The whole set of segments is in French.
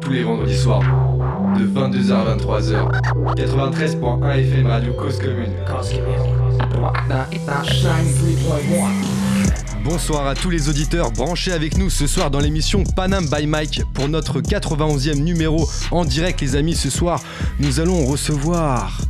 Tous les vendredis soirs, de 22h à 23h. 93.1 FM Radio Cause Commune. Bonsoir à tous les auditeurs branchés avec nous ce soir dans l'émission Panam by Mike pour notre 91e numéro en direct les amis ce soir nous allons recevoir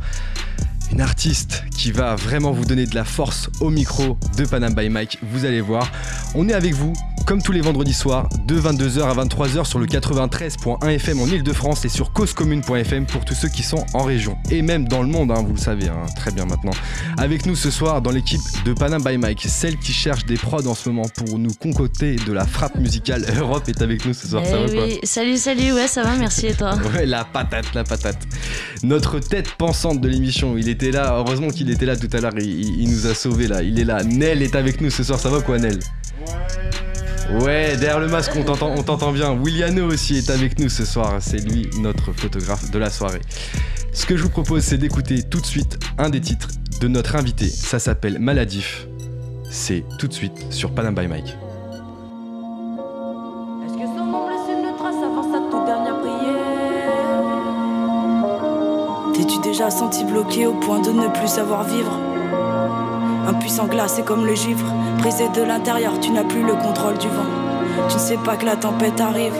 une artiste qui va vraiment vous donner de la force au micro de Panam by Mike. Vous allez voir. On est avec vous comme tous les vendredis soirs de 22h à 23h sur le 93.1 FM en Ile-de-France et sur causecommune.fm pour tous ceux qui sont en région et même dans le monde, hein, vous le savez hein, très bien maintenant. Avec nous ce soir dans l'équipe de Panam by Mike, celle qui cherche des prods en ce moment pour nous concocter de la frappe musicale. Europe est avec nous ce soir, ça va Eh quoi oui. Salut, salut, ouais, ça va, merci et toi Ouais, la patate, la patate. Notre tête pensante de l'émission, il était là, heureusement qu'il était là tout à l'heure, il, il- il nous a sauvés là, il est là. Nel est avec nous ce soir, ça va quoi Nel? Ouais, derrière le masque, on t'entend, on t'entend bien. Williano aussi est avec nous ce soir, c'est lui notre photographe de la soirée. Ce que je vous propose, c'est d'écouter tout de suite un des titres de notre invité. Ça s'appelle Maladif. C'est tout de suite sur Panam by Mike. Est-ce que son nom laisse une trace avant sa toute dernière prière? T'es-tu déjà senti bloqué au point de ne plus savoir vivre? Impuissant glacé comme le givre, brisé de l'intérieur, tu n'as plus le contrôle du vent. Tu ne sais pas que la tempête arrive.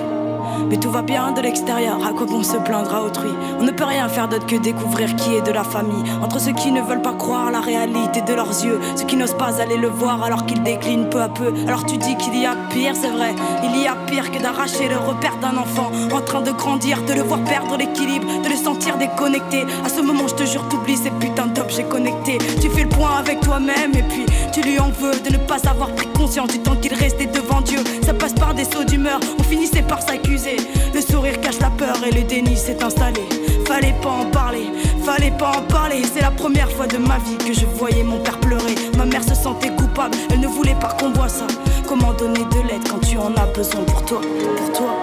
Mais tout va bien de l'extérieur, à quoi bon se plaindre autrui? On ne peut rien faire d'autre que découvrir qui est de la famille. Entre ceux qui ne veulent pas croire la réalité de leurs yeux, ceux qui n'osent pas aller le voir alors qu'ils déclinent peu à peu. Alors tu dis qu'il y a pire, c'est vrai, il y a pire que d'arracher le repère d'un enfant en train de grandir, de le voir perdre l'équilibre, de le sentir déconnecté. À ce moment, je te jure, t'oublies ces putains d'objets connectés. Tu fais le point avec toi-même et puis tu lui en veux de ne pas avoir pris conscience du temps qu'il restait devant Dieu. Ça passe par des sauts d'humeur, on finissait par s'accuser. Le sourire cache la peur et le déni s'est installé. Fallait pas en parler, fallait pas en parler. C'est la première fois de ma vie que je voyais mon père pleurer. Ma mère se sentait coupable, elle ne voulait pas qu'on voit ça. Comment donner de l'aide quand tu en as besoin pour toi, pour toi,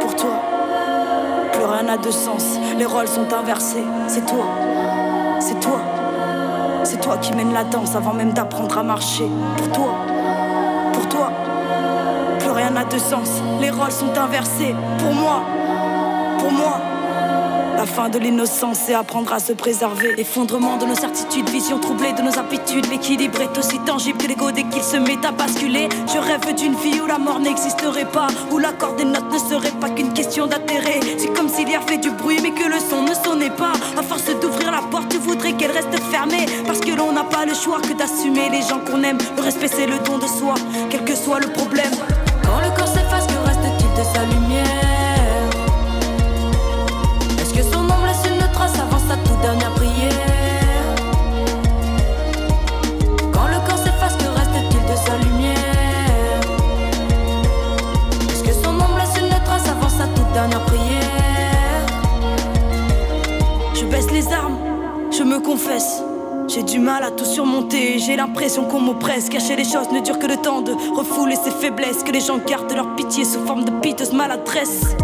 pour toi? Plus rien n'a de sens, les rôles sont inversés. C'est toi, c'est toi, c'est toi qui mène la danse avant même d'apprendre à marcher. Pour toi, pour toi plus rien n'a de sens. Les rôles sont inversés. Pour moi, pour moi. La fin de l'innocence, c'est apprendre à se préserver. Effondrement de nos certitudes, vision troublée de nos habitudes. L'équilibre est aussi tangible que l'ego dès qu'il se met à basculer. Je rêve d'une vie où la mort n'existerait pas, où l'accord des notes ne serait pas qu'une question d'intérêt. C'est comme s'il y avait du bruit, mais que le son ne sonnait pas. À force d'ouvrir la porte, tu voudrais qu'elle reste fermée. Parce que l'on n'a pas le choix que d'assumer les gens qu'on aime. Le respect, c'est le don de soi, quel que soit le problème. Quand le corps me confesse. J'ai du mal à tout surmonter, j'ai l'impression qu'on m'oppresse. Cacher les choses ne dure que le temps de refouler ses faiblesses. Que les gens gardent leur pitié sous forme de piteuse maladresse.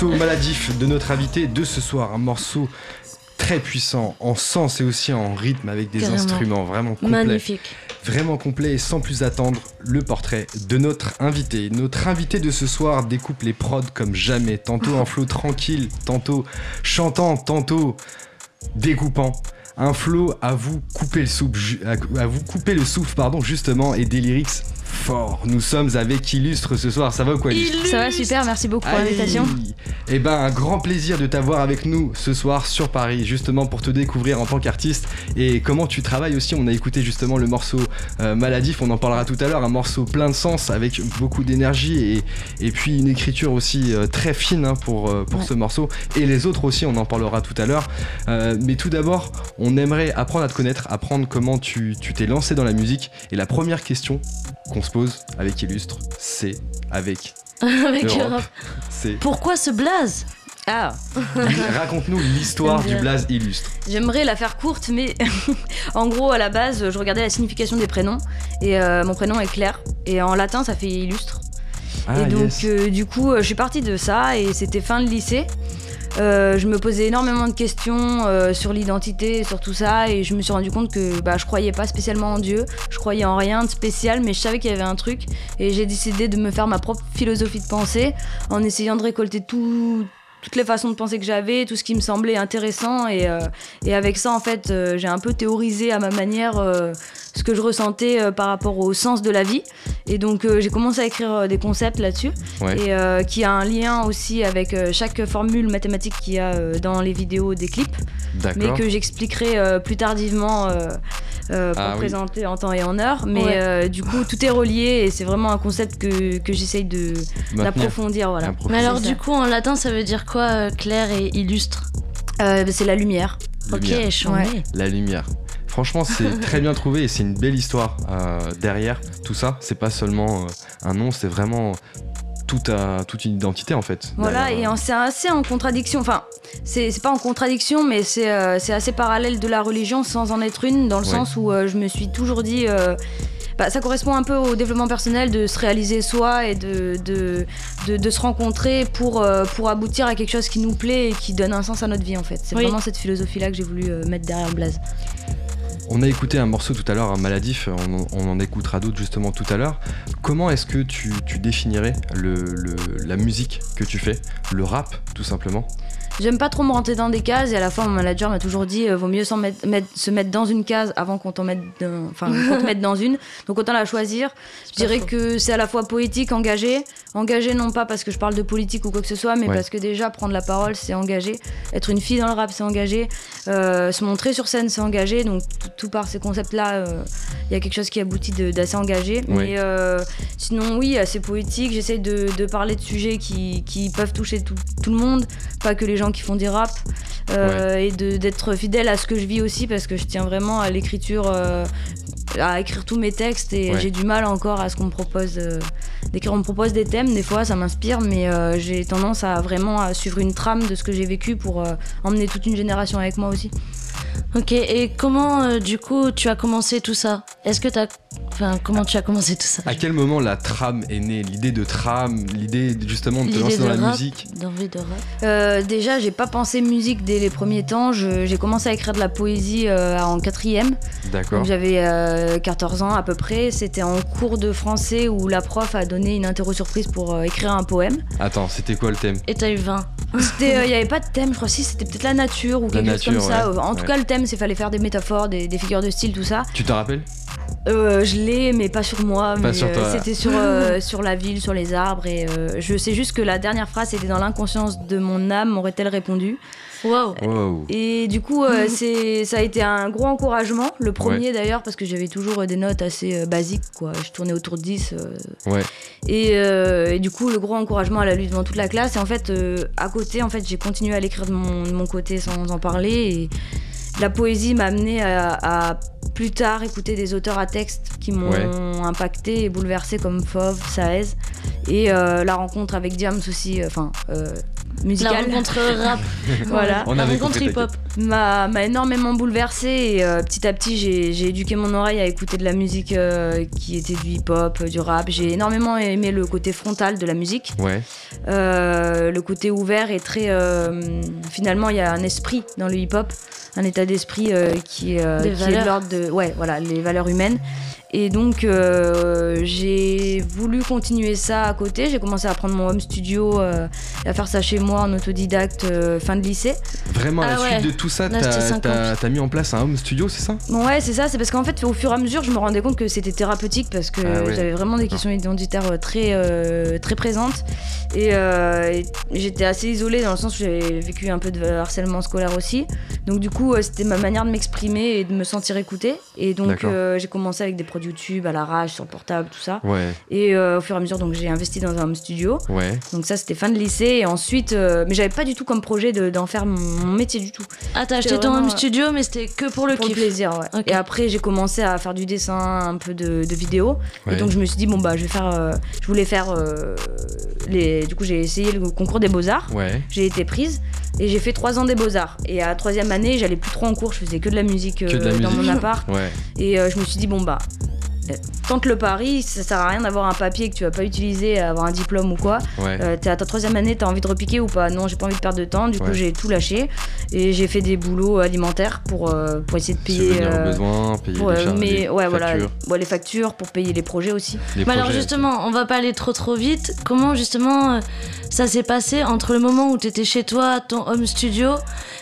Morceau Maladif de notre invité de ce soir, un morceau très puissant en sens et aussi en rythme avec des Carrément. instruments vraiment complets. Magnifique. Vraiment complet et sans plus attendre, le portrait de notre invité. Notre invité de ce soir découpe les prods comme jamais, tantôt en flow tranquille, tantôt chantant, tantôt découpant. Un flow à vous couper le souffle, ju- à, à vous couper le souffle pardon justement et des lyrics fort. Nous sommes avec Illustre ce soir. Ça va ou quoi Illustre Ça va super, merci beaucoup pour l'invitation. Eh ben, un grand plaisir de t'avoir avec nous ce soir sur Paris, justement pour te découvrir en tant qu'artiste et comment tu travailles aussi. On a écouté justement le morceau euh, Maladif, on en parlera tout à l'heure, un morceau plein de sens avec beaucoup d'énergie et, et puis une écriture aussi euh, très fine hein, pour, euh, pour ce morceau. Et les autres aussi, on en parlera tout à l'heure. mais tout d'abord, on aimerait apprendre à te connaître, apprendre comment tu t'es lancé dans la musique. Et la première question qu'on se pose avec Illustre, c'est avec avec Europe. C'est pourquoi ce blaze ah. Raconte-nous l'histoire du blaze illustre. J'aimerais la faire courte, mais en gros, à la base, je regardais la signification des prénoms. Et euh, mon prénom est Claire. Et en latin, ça fait illustre. Ah, et donc, euh, du coup, euh, je suis partie de ça. Et c'était fin de lycée. Je me posais énormément de questions sur l'identité, sur tout ça, et je me suis rendu compte que bah, je croyais pas spécialement en Dieu, je croyais en rien de spécial, mais je savais qu'il y avait un truc, et j'ai décidé de me faire ma propre philosophie de pensée en essayant de récolter tout, toutes les façons de penser que j'avais, tout ce qui me semblait intéressant. Et, euh, et avec ça, en fait, euh, j'ai un peu théorisé à ma manière euh, ce que je ressentais par rapport au sens de la vie. Et donc, j'ai commencé à écrire des concepts là-dessus. Et qui a un lien aussi avec chaque formule mathématique qu'il y a dans les vidéos des clips. Mais que j'expliquerai plus tardivement. pour ah présenter en temps et en heure. Mais du coup, tout est relié et c'est vraiment un concept que, que j'essaye d'approfondir. Voilà. Mais alors, du coup, en latin, ça veut dire quoi, euh, clair et illustre? Euh, C'est la lumière. Ok, changé. La lumière. Franchement, c'est très bien trouvé et c'est une belle histoire euh, derrière tout ça. C'est pas seulement un nom, c'est vraiment toute, toute une identité en fait. Voilà, et c'est assez en contradiction. Enfin, c'est pas en contradiction, mais c'est assez parallèle de la religion sans en être une, dans le sens où je me suis toujours dit bah, ça correspond un peu au développement personnel de se réaliser soi et de, de, de, se rencontrer pour, euh, pour aboutir à quelque chose qui nous plaît et qui donne un sens à notre vie en fait. C'est vraiment cette philosophie-là que j'ai voulu euh, mettre derrière Blaze. On a écouté un morceau tout à l'heure, un maladif, on, en écoutera d'autres justement tout à l'heure. Comment est-ce que tu, définirais la musique que tu fais, le rap tout simplement? J'aime pas trop me rentrer dans des cases et à la fois mon manager m'a toujours dit euh, vaut mieux mettre, se mettre dans une case avant qu'on t'en mette dans, enfin te mette dans une. Donc autant la choisir. Je dirais que c'est à la fois poétique, engagé, engagé non pas parce que je parle de politique ou quoi que ce soit, mais parce que déjà prendre la parole c'est engagé, être une fille dans le rap c'est engagé, euh, se montrer sur scène c'est engagé. Donc tout, par ces concepts là, euh, il y a quelque chose qui aboutit d'assez engagé. Mais sinon oui, assez poétique. J'essaye de, de, parler de sujets qui, qui peuvent toucher tout, tout le monde, pas que les gens qui font du rap euh, et d'être fidèle à ce que je vis aussi parce que je tiens vraiment à l'écriture, euh, à écrire tous mes textes et j'ai du mal encore à ce qu'on me propose euh, d'écrire. On me propose des thèmes, des fois ça m'inspire, mais j'ai tendance à vraiment à suivre une trame de ce que j'ai vécu pour emmener toute une génération avec moi aussi. Ok, et comment du coup tu as commencé tout ça? Est-ce que tu as Enfin, comment tu as commencé tout ça À quel moment la trame est née L'idée de trame, l'idée justement de te lancer dans la musique D'envie de rap euh, Déjà, j'ai pas pensé musique dès les premiers temps. J'ai commencé à écrire de la poésie euh, en quatrième. D'accord. J'avais 14 euh, ans à peu près. C'était en cours de français où la prof a donné une interro surprise pour écrire un poème. Attends, c'était quoi le thème? Et t'as eu 20 Il n'y avait pas de thème, je crois si c'était peut-être la nature ou quelque chose comme ça. En tout cas, le thème, c'est fallait faire des métaphores, des, des figures de style, tout ça. Tu te rappelles? Euh, je l'ai, mais pas sur moi. Euh, c'était sur, euh, sur la ville, sur les arbres. Et je sais juste que la dernière phrase était dans l'inconscience de mon âme, m'aurait-elle répondu. Wow. Et du coup, c'est, ça a été un gros encouragement. Le premier d'ailleurs, parce que j'avais toujours des notes assez basiques. Quoi. Je tournais autour de 10. Ouais. Et, du coup, le gros encouragement, à la lutte devant toute la classe. Et en fait, à côté, en fait, j'ai continué à l'écrire de mon, de mon côté sans en parler. Et la poésie m'a amené à, plus tard écouter des auteurs à texte qui m'ont impacté et bouleversé comme Fauve, Saez et euh, la rencontre avec Diams aussi, euh, enfin euh, musicale. La rencontre rap, voilà. la rencontre hip-hop m'a énormément bouleversé et petit à petit j'ai éduqué mon oreille à écouter de la musique qui était du hip-hop, du rap. J'ai énormément aimé le côté frontal de la musique, ouais. le côté ouvert et très finalement il y a un esprit dans le hip-hop un état d'esprit euh, qui, euh, qui est de l'ordre de ouais voilà les valeurs humaines Et donc, euh, j'ai voulu continuer ça à côté. J'ai commencé à prendre mon home studio, euh, à faire ça chez moi en autodidacte euh, fin de lycée. Vraiment, à la Ah suite ouais. de tout ça, t'as c'était 50. t'as- t'as mis en place un home studio, c'est ça? Bon, ouais, c'est ça. C'est parce qu'en fait, au fur et à mesure, je me rendais compte que c'était thérapeutique parce que Ah ouais. j'avais vraiment des questions identitaires euh, très, euh, très présentes. Et, euh, et j'étais assez isolée dans le sens où j'avais vécu un peu de harcèlement scolaire aussi. Donc, du coup, euh, c'était ma manière de m'exprimer et de me sentir écoutée. Et donc, euh, j'ai commencé avec des produits YouTube à l'arrache, sur le portable, tout ça. Ouais, Et euh, au fur et à mesure, donc j'ai investi dans un home studio. ouais. Donc ça, c'était fin de lycée. Et ensuite, euh, mais j'avais pas du tout comme projet de- d'en faire mon, métier du tout. Ah, t'as acheté ton home studio, mais c'était que pour le Pour le kiff. plaisir, ouais. Et après, j'ai commencé à faire du dessin, un peu de, de vidéo. ouais. Et donc, je me suis dit, bon, bah, je vais faire. euh, je voulais faire. euh, les... Du coup, j'ai essayé le concours des Beaux-Arts. Ouais, J'ai été prise. Et j'ai fait trois ans des Beaux-Arts. Et à la troisième année, j'allais plus trop en cours. Je faisais que de la musique, Que de la euh, dans musique. mon appart. ouais. Et euh, je me suis dit, bon, bah. Euh, Tente le pari, ça sert à rien d'avoir un papier que tu vas pas utiliser, avoir un diplôme ou quoi. Ouais. Euh, t'es à ta troisième année, t'as envie de repiquer ou pas? Non, j'ai pas envie de perdre de temps. Du coup, j'ai tout lâché et j'ai fait des boulots alimentaires pour, euh, pour essayer de payer. Subvenir aux euh, besoins, payer pour, les, euh, mais les ouais, voilà, factures, ouais, les factures pour payer les projets aussi. les Mais alors justement, on va pas aller trop trop vite. Comment justement euh, ça s'est passé entre le moment où t'étais chez toi, ton home studio,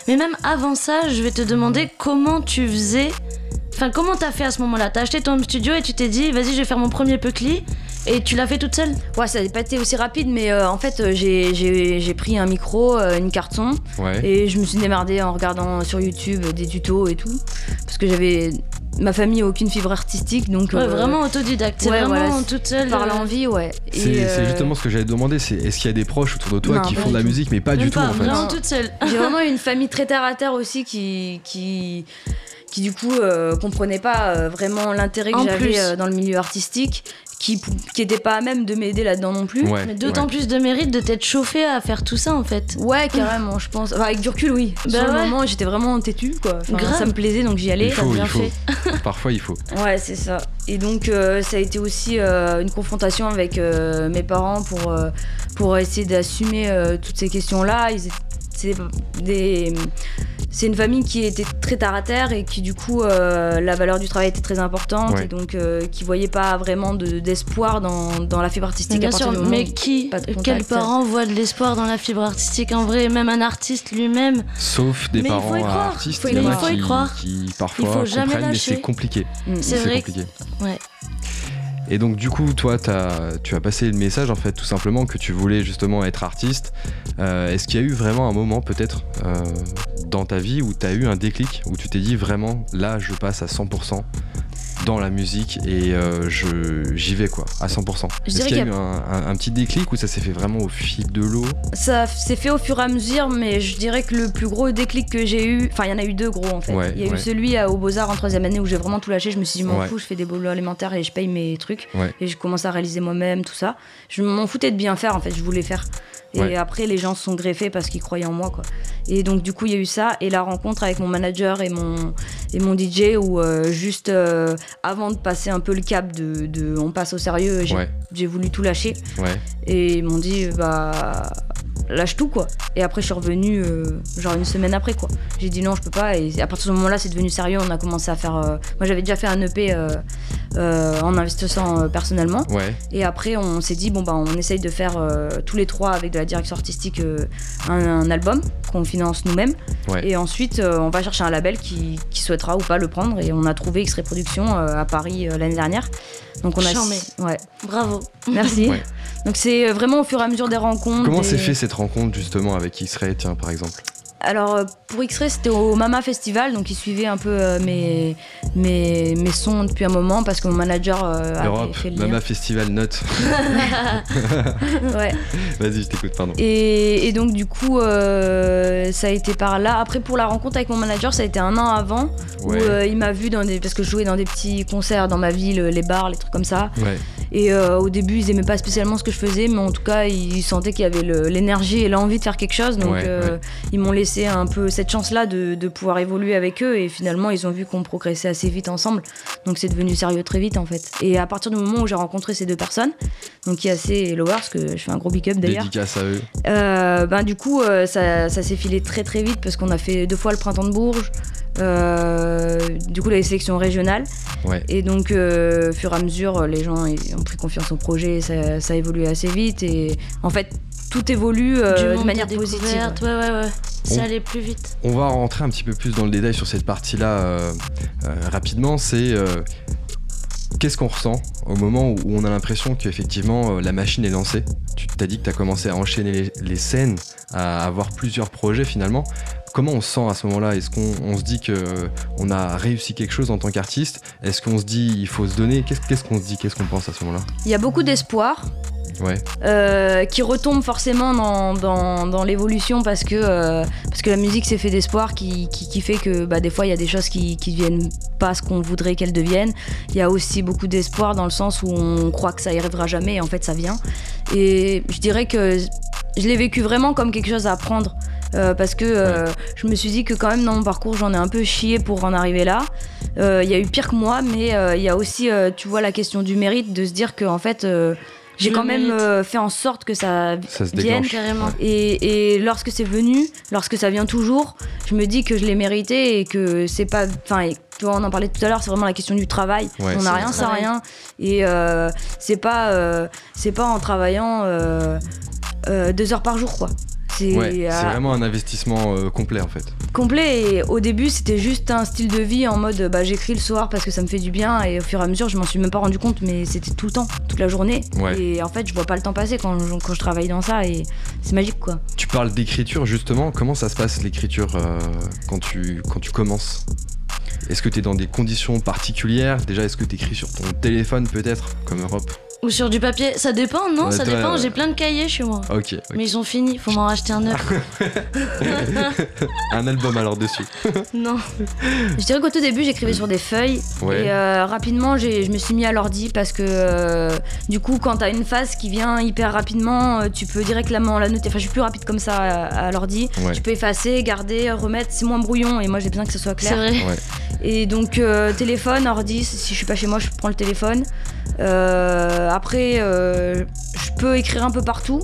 mais même avant ça, je vais te demander comment tu faisais. Enfin, comment t'as fait à ce moment-là T'as acheté ton home studio et tu t'es dit, vas-y, je vais faire mon premier Puckly, et tu l'as fait toute seule Ouais, ça n'a pas été aussi rapide, mais euh, en fait, euh, j'ai- j'ai j'ai pris un micro, euh, une carte son, Ouais. et je me suis démerdée en regardant sur YouTube des tutos et tout. Parce que j'avais. Ma famille a aucune fibre artistique, donc. Ouais, euh, vraiment autodidacte. C'est ouais, vraiment voilà, toute seule. Par l'envie, ouais. Et, C'est c'est euh, justement ce que j'allais te demander, c'est est-ce qu'il y a des proches autour de toi Non, qui font de la tout. musique, mais pas même du tout pas, en fait. Vraiment Non. toute seule. J'ai vraiment une famille très terre à terre aussi qui, qui, qui du coup euh, comprenait pas euh, vraiment l'intérêt que j'avais euh, dans le milieu artistique, qui qui était pas à même de m'aider là-dedans non plus. Ouais, Mais d'autant ouais. plus de mérite de t'être chauffé à faire tout ça en fait. Ouais, carrément, je pense. Enfin, avec du recul, oui. Bah Sur le ouais. moment, j'étais vraiment têtue, quoi. Enfin, Grave. ça me plaisait, donc j'y allais. Il faut, bien il faut. fait. Parfois, il faut. Ouais, c'est ça. Et donc, euh, ça a été aussi euh, une confrontation avec euh, mes parents pour, euh, pour essayer d'assumer euh, toutes ces questions-là. Ils étaient- des... c'est une famille qui était très terre à terre et qui, du coup, euh, la valeur du travail était très importante Ouais. et donc euh, qui voyait pas vraiment de- d'espoir dans, dans la fibre artistique Bien à partir sûr, mais qui, quels parents voient de l'espoir dans la fibre artistique en vrai? Même un artiste lui-même? Sauf des Mais il faut parents y croire. artistes, Faut y il y faut y qui, croire. qui parfois Il faut jamais comprennent, mais lâcher. c'est compliqué. C'est vrai. compliqué. Ouais. Et donc du coup, toi, t'as- tu as passé le message en fait, tout simplement que tu voulais justement être artiste. Euh, Est-ce qu'il y a eu vraiment un moment peut-être euh, dans ta vie où tu as eu un déclic, où tu t'es dit vraiment, là, je passe à 100% dans la musique et euh, je j'y vais quoi, à 100%. Je Est-ce qu'il y a eu un, un- un petit déclic ou ça s'est fait vraiment au fil de l'eau? Ça s'est fait au fur et à mesure, mais je dirais que le plus gros déclic que j'ai eu, enfin il y en a eu deux gros en fait. Ouais, il y a ouais. eu celui à, au Beaux-Arts en troisième année où j'ai vraiment tout lâché. Je me suis dit, m'en Ouais. fous, je fais des boulots alimentaires et je paye mes trucs. Et je commence à réaliser moi-même tout ça. Je m'en foutais de bien faire en fait, je voulais faire. Et après, les gens se sont greffés parce qu'ils croyaient en moi quoi. Et donc du coup, il y a eu ça et la rencontre avec mon manager et mon, et mon DJ où euh, juste euh, avant de passer un peu le cap de, de on passe au sérieux, j'ai Ouais, voulu tout lâcher. ouais, Et ils m'ont dit, bah, lâche tout, quoi. Et après, je suis revenue, euh, genre une semaine après, quoi. J'ai dit non, je peux pas. Et à partir de ce moment-là, c'est devenu sérieux. On a commencé à faire. euh, Moi, j'avais déjà fait un EP euh, euh, en investissant euh, personnellement. ouais, Et après, on s'est dit, bon, bah, on essaye de faire euh, tous les trois avec de la direction artistique euh, un, un album qu'on finance nous-mêmes. Ouais. Et ensuite, euh, on va chercher un label qui, qui souhaitera ou pas le prendre. Et on a trouvé X-Ray Productions euh, à Paris euh, l'année dernière. Donc on a. Charmé. Ouais, Bravo. merci. Ouais. Donc c'est vraiment au fur et à mesure des rencontres. Comment s'est fait cette rencontre justement avec X-Ray, tiens, par exemple? Alors euh, pour X-Ray, c'était au Mama Festival, donc ils suivaient un peu euh, mes, mes, mes sons depuis un moment parce que mon manager euh, Europe, fait le. Mama Festival Note. Ouais. Vas-y, je t'écoute, pardon. Et, et donc du coup, euh, ça a été par là. Après pour la rencontre avec mon manager, ça a été un an avant Ouais, où il m'a vu dans des parce que je jouais dans des petits concerts dans ma ville, les bars, les trucs comme ça. ouais, Et au début, ils aimaient pas spécialement ce que je faisais, mais en tout cas, ils sentaient qu'il y avait l'énergie et l'envie de faire quelque chose. Donc, ils m'ont laissé un peu cette chance-là de, de pouvoir évoluer avec eux. Et finalement, ils ont vu qu'on progressait assez vite ensemble. Donc, c'est devenu sérieux très vite, en fait. Et à partir du moment où j'ai rencontré ces deux personnes, donc qui est assez Lowers, que je fais un gros big up d'ailleurs, dédicace à eux. euh, ben, du coup, euh, ça, ça s'est filé très très vite parce qu'on a fait deux fois le printemps de Bourges. du coup, les sélections régionales. Et donc, euh, fur et à mesure, les gens ont pris confiance au projet, ça, ça a évolué assez vite. Et en fait, tout évolue de manière positive. Ouais, ouais, ouais. Plus vite. On va rentrer un petit peu plus dans le détail sur cette partie-là rapidement. C'est Qu'est-ce qu'on ressent au moment où on a l'impression qu'effectivement euh, la machine est lancée? Tu t'as dit que tu as commencé à enchaîner les, scènes, à avoir plusieurs projets finalement. Comment on se sent à ce moment-là? Est-ce qu'on se dit qu'on a réussi quelque chose en tant qu'artiste? Est-ce qu'on se dit il faut se donner? Qu'est-ce qu'on se dit? Qu'est-ce qu'on pense à ce moment-là? Il y a beaucoup d'espoir euh, qui retombe forcément dans, l'évolution parce que, euh, parce que la musique c'est fait d'espoir qui, fait que bah, des fois il y a des choses qui ne deviennent pas ce qu'on voudrait qu'elles deviennent. Il y a aussi beaucoup d'espoir dans le sens où on croit que ça y arrivera jamais et en fait ça vient. Et je dirais que je l'ai vécu vraiment comme quelque chose à apprendre. Euh, parce que je me suis dit que quand même dans mon parcours j'en ai un peu chié pour en arriver là. Il y a eu pire que moi, mais il y a aussi, tu vois, la question du mérite, de se dire que en fait j'ai quand même euh, fait en sorte que ça, vienne carrément. Et, lorsque c'est venu, lorsque ça vient toujours, je me dis que je l'ai mérité et que c'est pas. Enfin, tu vois, on en parlait tout à l'heure, c'est vraiment la question du travail. on n'a rien sans rien. Et euh, c'est pas, euh, c'est pas en travaillant deux heures par jour, quoi. C'est vraiment un investissement complet en fait. Complet et au début c'était juste un style de vie en mode bah, j'écris le soir parce que ça me fait du bien et au fur et à mesure je m'en suis même pas rendu compte mais c'était tout le temps, toute la journée. Et en fait je vois pas le temps passer quand, quand je travaille dans ça et c'est magique quoi. Tu parles d'écriture justement, comment ça se passe l'écriture euh, quand, tu, quand tu commences? Est-ce que tu es dans des conditions particulières? Déjà, est-ce que tu écris sur ton téléphone peut-être, comme Europe? Ou sur du papier, ça dépend, non Ça dépend, j'ai plein de cahiers chez moi. Ok. Mais ils sont finis, faut m'en racheter un neuf. un album alors dessus. non. Je dirais qu'au tout début, j'écrivais sur des feuilles. Et euh, rapidement, je me suis mis à l'ordi parce que euh, du coup, quand t'as une phase qui vient hyper rapidement, euh, tu peux directement la noter. Enfin, je suis plus rapide comme ça à, l'ordi. Tu peux effacer, garder, remettre. C'est moins brouillon et moi, j'ai besoin que ce soit clair. C'est vrai. Et donc, téléphone, ordi, si je suis pas chez moi, je prends le téléphone. Euh, après, euh, je peux écrire un peu partout.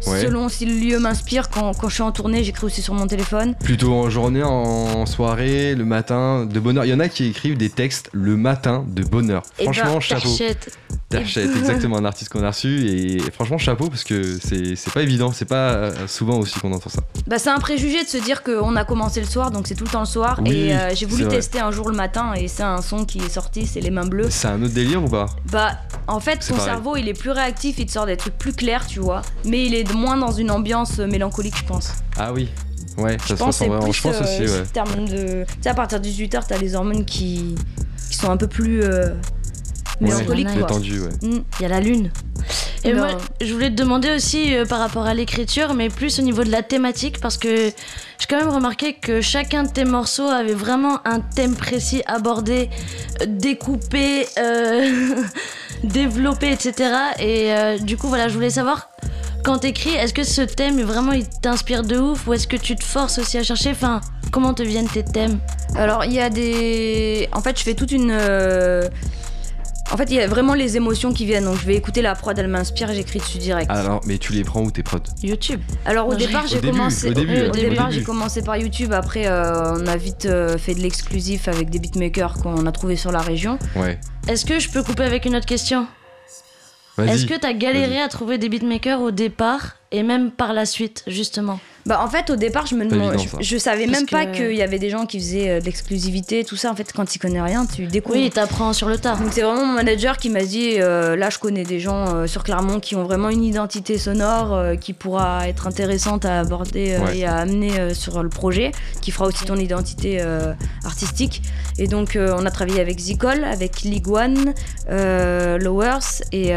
Selon si le lieu m'inspire, quand, quand, je suis en tournée, j'écris aussi sur mon téléphone. Plutôt en journée, en soirée, le matin, de bonne heure. Il y en a qui écrivent des textes le matin de bonne heure. Eh ben, franchement, chapeau. Terchette, exactement un artiste qu'on a reçu et franchement chapeau parce que c'est pas évident, c'est pas euh, souvent aussi qu'on entend ça. Bah c'est un préjugé de se dire qu'on a commencé le soir donc c'est tout le temps le soir et euh, j'ai voulu tester un jour le matin et c'est un son qui est sorti, c'est les mains bleues. C'est un autre délire ou pas? Bah en fait ton cerveau il est plus réactif, il te sort des trucs plus clairs tu vois, mais il est moins dans une ambiance mélancolique je pense. Ah oui, Ouais, ça se ressent vraiment. Je pense aussi, euh, de. Tu sais, à partir de 18h, t'as les hormones qui, qui sont un peu plus mélancolique. ouais. Mm, il y a la lune. Et moi, je voulais te demander aussi euh, par rapport à l'écriture, mais plus au niveau de la thématique, parce que j'ai quand même remarqué que chacun de tes morceaux avait vraiment un thème précis abordé, euh, découpé, euh, développé, etc. Et du coup, voilà, je voulais savoir, quand t'écris, est-ce que ce thème, vraiment, il t'inspire de ouf, ou est-ce que tu te forces aussi à chercher? Enfin, comment te viennent tes thèmes? Alors, il y a des... En fait, je fais toute une en fait, il y a vraiment les émotions qui viennent. Donc, je vais écouter la prod, elle m'inspire, j'écris dessus direct. Alors, mais tu les prends où tes prods? YouTube. Alors, au départ, j'ai commencé. Au début, j'ai commencé par YouTube. Après, euh, on a vite euh, fait de l'exclusif avec des beatmakers qu'on a trouvé sur la région. Ouais. Est-ce que je peux couper avec une autre question? Est-ce que tu as galéré à trouver des beatmakers au départ? Et même par la suite, justement. Bah en fait au départ je me demande, je, savais même pas qu'il y avait des gens qui faisaient euh, de l'exclusivité tout ça. En fait quand tu connais rien tu découvres. Oui t'apprends sur le tas. Donc c'est vraiment mon manager qui m'a dit euh, là je connais des gens euh, sur Clermont qui ont vraiment une identité sonore qui pourra être intéressante à aborder et à amener sur le projet qui fera aussi ton identité artistique. Et donc on a travaillé avec Zicol, avec Liguan, Lowers et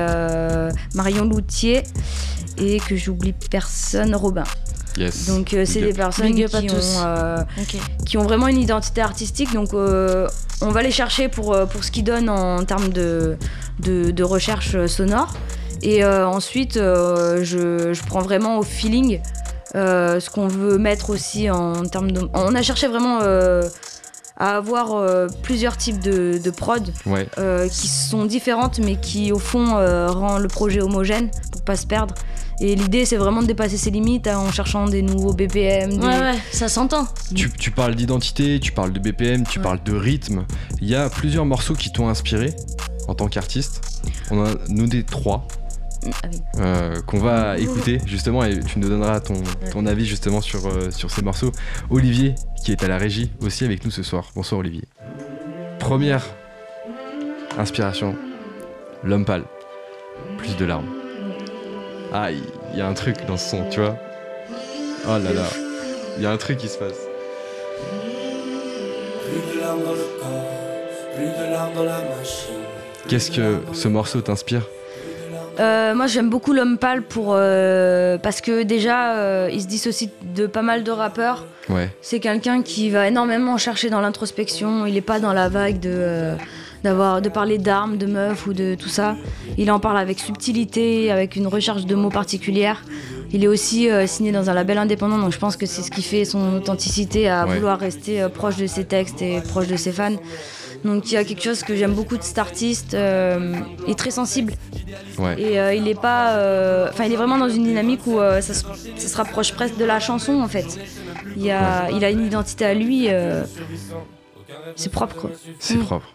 Marion Loutier et que j'oublie personne Robin. Donc euh, c'est des personnes qui ont, euh, qui ont vraiment une identité artistique. Donc euh, on va les chercher pour, pour ce qu'ils donnent en termes de, de, recherche sonore. Et ensuite, je, je, prends vraiment au feeling ce qu'on veut mettre aussi en termes de... On a cherché vraiment à avoir plusieurs types de, de prod qui sont différentes mais qui au fond rend le projet homogène pour pas se perdre. Et l'idée, c'est vraiment de dépasser ses limites en cherchant des nouveaux BPM. Ouais, ouais, ça s'entend. Tu, tu parles d'identité, tu parles de BPM, tu parles de rythme. Il y a plusieurs morceaux qui t'ont inspiré en tant qu'artiste. On a noté trois. Ah oui. euh, qu'on va écouter justement et tu nous donneras ton, ton avis justement sur, euh, sur ces morceaux. Olivier qui est à la régie aussi avec nous ce soir. Bonsoir Olivier. Première inspiration, l'homme pâle. Plus de larmes. Ah, il y, a un truc dans ce son, tu vois. Oh là là, il y a un truc qui se passe. Plus de larmes dans le corps, plus de larmes dans la machine. Qu'est-ce que ce morceau t'inspire? Euh, moi j'aime beaucoup l'homme pâle pour euh, parce que déjà euh, il se dissocie de pas mal de rappeurs. Ouais, C'est quelqu'un qui va énormément chercher dans l'introspection. Il est pas dans la vague de euh, d'avoir de parler d'armes, de meufs ou de tout ça. Il en parle avec subtilité, avec une recherche de mots particulière. Il est aussi euh, signé dans un label indépendant, donc je pense que c'est ce qui fait son authenticité à Ouais. vouloir rester euh, proche de ses textes et proche de ses fans. Donc il y a quelque chose que j'aime beaucoup de cet artiste. euh, il est très sensible. ouais. Et euh, il est pas. euh, Enfin, il est vraiment dans une dynamique où euh, ça, se, ça se rapproche presque de la chanson en fait. Il, y a, il a une identité à lui. euh, c'est propre quoi. C'est Mm. propre.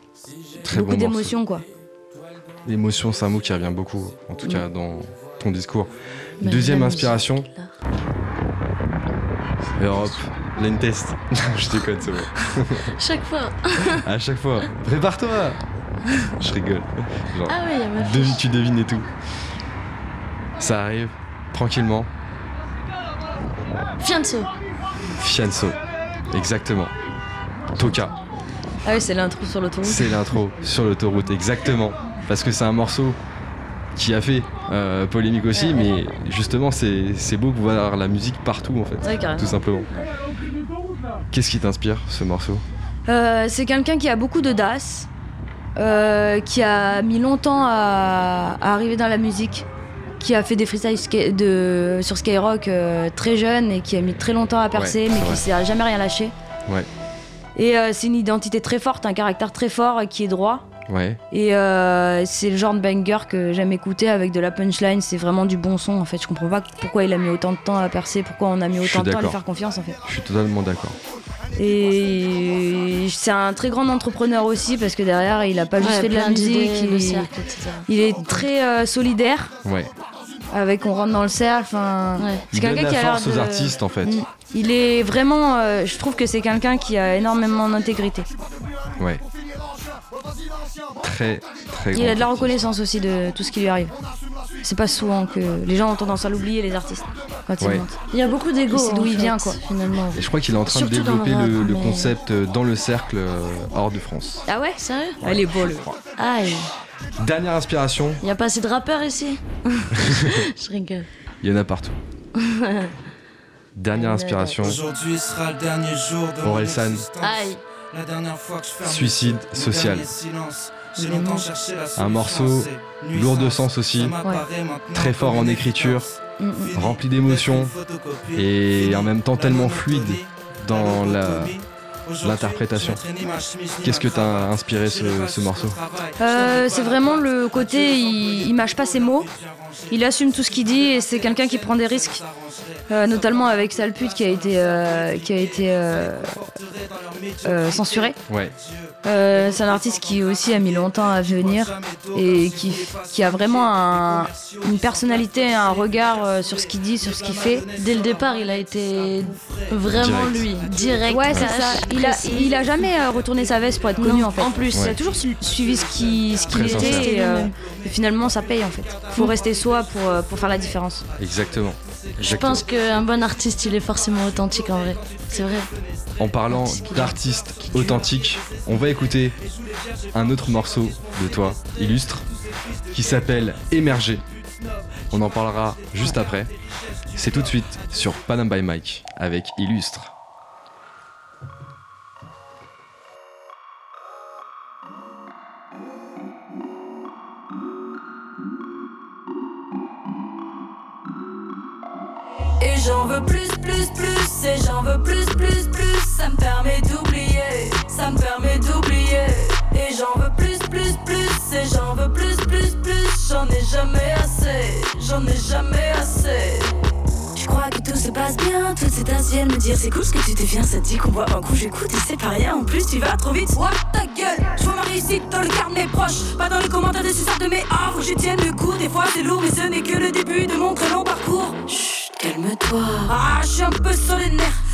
Très Beaucoup bon morceau. d'émotions quoi. L'émotion, c'est un mot qui revient beaucoup, en tout Mm. cas dans ton discours. Deuxième inspiration. Europe, lane test. Je déconne, c'est bon. Chaque fois. À chaque fois, prépare-toi Je rigole. Genre, Ah oui, ma devine, tu devines et tout. Ça arrive, tranquillement. Fianso. Fianso, exactement. Toka, Ah oui, c'est l'intro sur l'autoroute. c'est l'intro sur l'autoroute, exactement. Parce que c'est un morceau qui a fait euh, polémique aussi, mais justement, c'est beau de voir la musique partout, en fait. Ouais, tout simplement. Qu'est-ce qui t'inspire ce morceau? Euh, c'est quelqu'un qui a beaucoup d'audace, euh, qui a mis longtemps à, à arriver dans la musique, qui a fait des freestyles de, sur Skyrock très jeune et qui a mis très longtemps à percer, mais qui s'est jamais rien lâché. Ouais. Et euh, c'est une identité très forte, un caractère très fort et qui est droit. Ouais, Et euh, c'est le genre de banger que j'aime écouter avec de la punchline. C'est vraiment du bon son en fait. Je comprends pas pourquoi il a mis autant de temps à percer, pourquoi on a mis autant de temps à lui faire confiance en fait. je suis totalement d'accord. Et c'est un très grand entrepreneur aussi parce que derrière il a pas juste fait de la musique, le il, cercle, etc. il est très euh, solidaire Ouais. Avec on rentre dans le cercle. Ouais. C'est quelqu'un qui a l'air force aux de- artistes en fait. Mm. Il est vraiment, euh, je trouve que c'est quelqu'un qui a énormément d'intégrité. Ouais. Très, très Il a de la reconnaissance aussi de tout ce qui lui arrive. C'est pas souvent que les gens ont tendance à l'oublier les artistes quand Ouais. ils montent. Il y a beaucoup d'ego. C'est d'où il fait, vient, quoi. Finalement. Et je crois qu'il est en train de le développer rap, le, le mais- concept euh, dans le cercle euh, hors de France. Ah ouais Sérieux Elle est beau Aïe. Dernière inspiration, Il y a pas assez de rappeurs ici Je rigole. il y en a partout. Dernière inspiration, Aujourd'hui sera le dernier jour de existence. Aïe. La dernière fois que je Suicide social. Solution, morceau lourd de sens aussi, très fort en écriture, rempli d'émotions et en même temps tellement fluide dans la- l'interprétation. Qu'est-ce que t'as inspiré ce- morceau. Euh, c'est vraiment le côté, il, il mâche pas ses mots, il assume tout ce qu'il dit et c'est quelqu'un qui prend des risques, Euh, notamment avec Salpute qui a été, euh, qui a été euh, euh, censuré. Ouais, Euh, c'est un artiste qui aussi a mis longtemps à venir et qui, qui a vraiment un- une personnalité, un regard euh, sur ce qu'il dit, sur ce qu'il fait. Dès le départ, il a été vraiment Direct. lui. Direct. Ouais, c'est ça. Il a, il a jamais euh, retourné sa veste pour être connu Non, en fait. en plus. il a toujours su- suivi ce qu'il ce était et, euh, et finalement ça paye en fait. Faut rester soi pour, pour faire la différence. exactement. Je pense qu'un bon artiste, il est forcément authentique en vrai. C'est vrai. En parlant d'artistes authentiques, on va écouter un autre morceau de toi, illustre, qui s'appelle Émerger. On en parlera juste après. C'est tout de suite sur Panam by Mike avec Illustre. Et j'en veux plus, plus, plus, et j'en veux plus, plus, plus. Ça me permet d'oublier, ça me permet d'oublier. Et j'en veux plus, plus, plus, et j'en veux plus, plus, plus. J'en ai jamais assez, j'en ai jamais assez. Je crois que tout se passe bien, tout c'est à me dire c'est cool ce que tu deviens, ça te dit qu'on boit un coup, j'écoute et c'est pas rien, en plus tu vas trop vite. What ta gueule, je vois ma réussite dans le carnet proche, pas dans les commentaires de ce sortes de mes ah, faut que je tienne le coup, des fois c'est lourd mais ce n'est que le début de mon très long parcours. Chut, calme-toi. Ah, je suis un peu sur.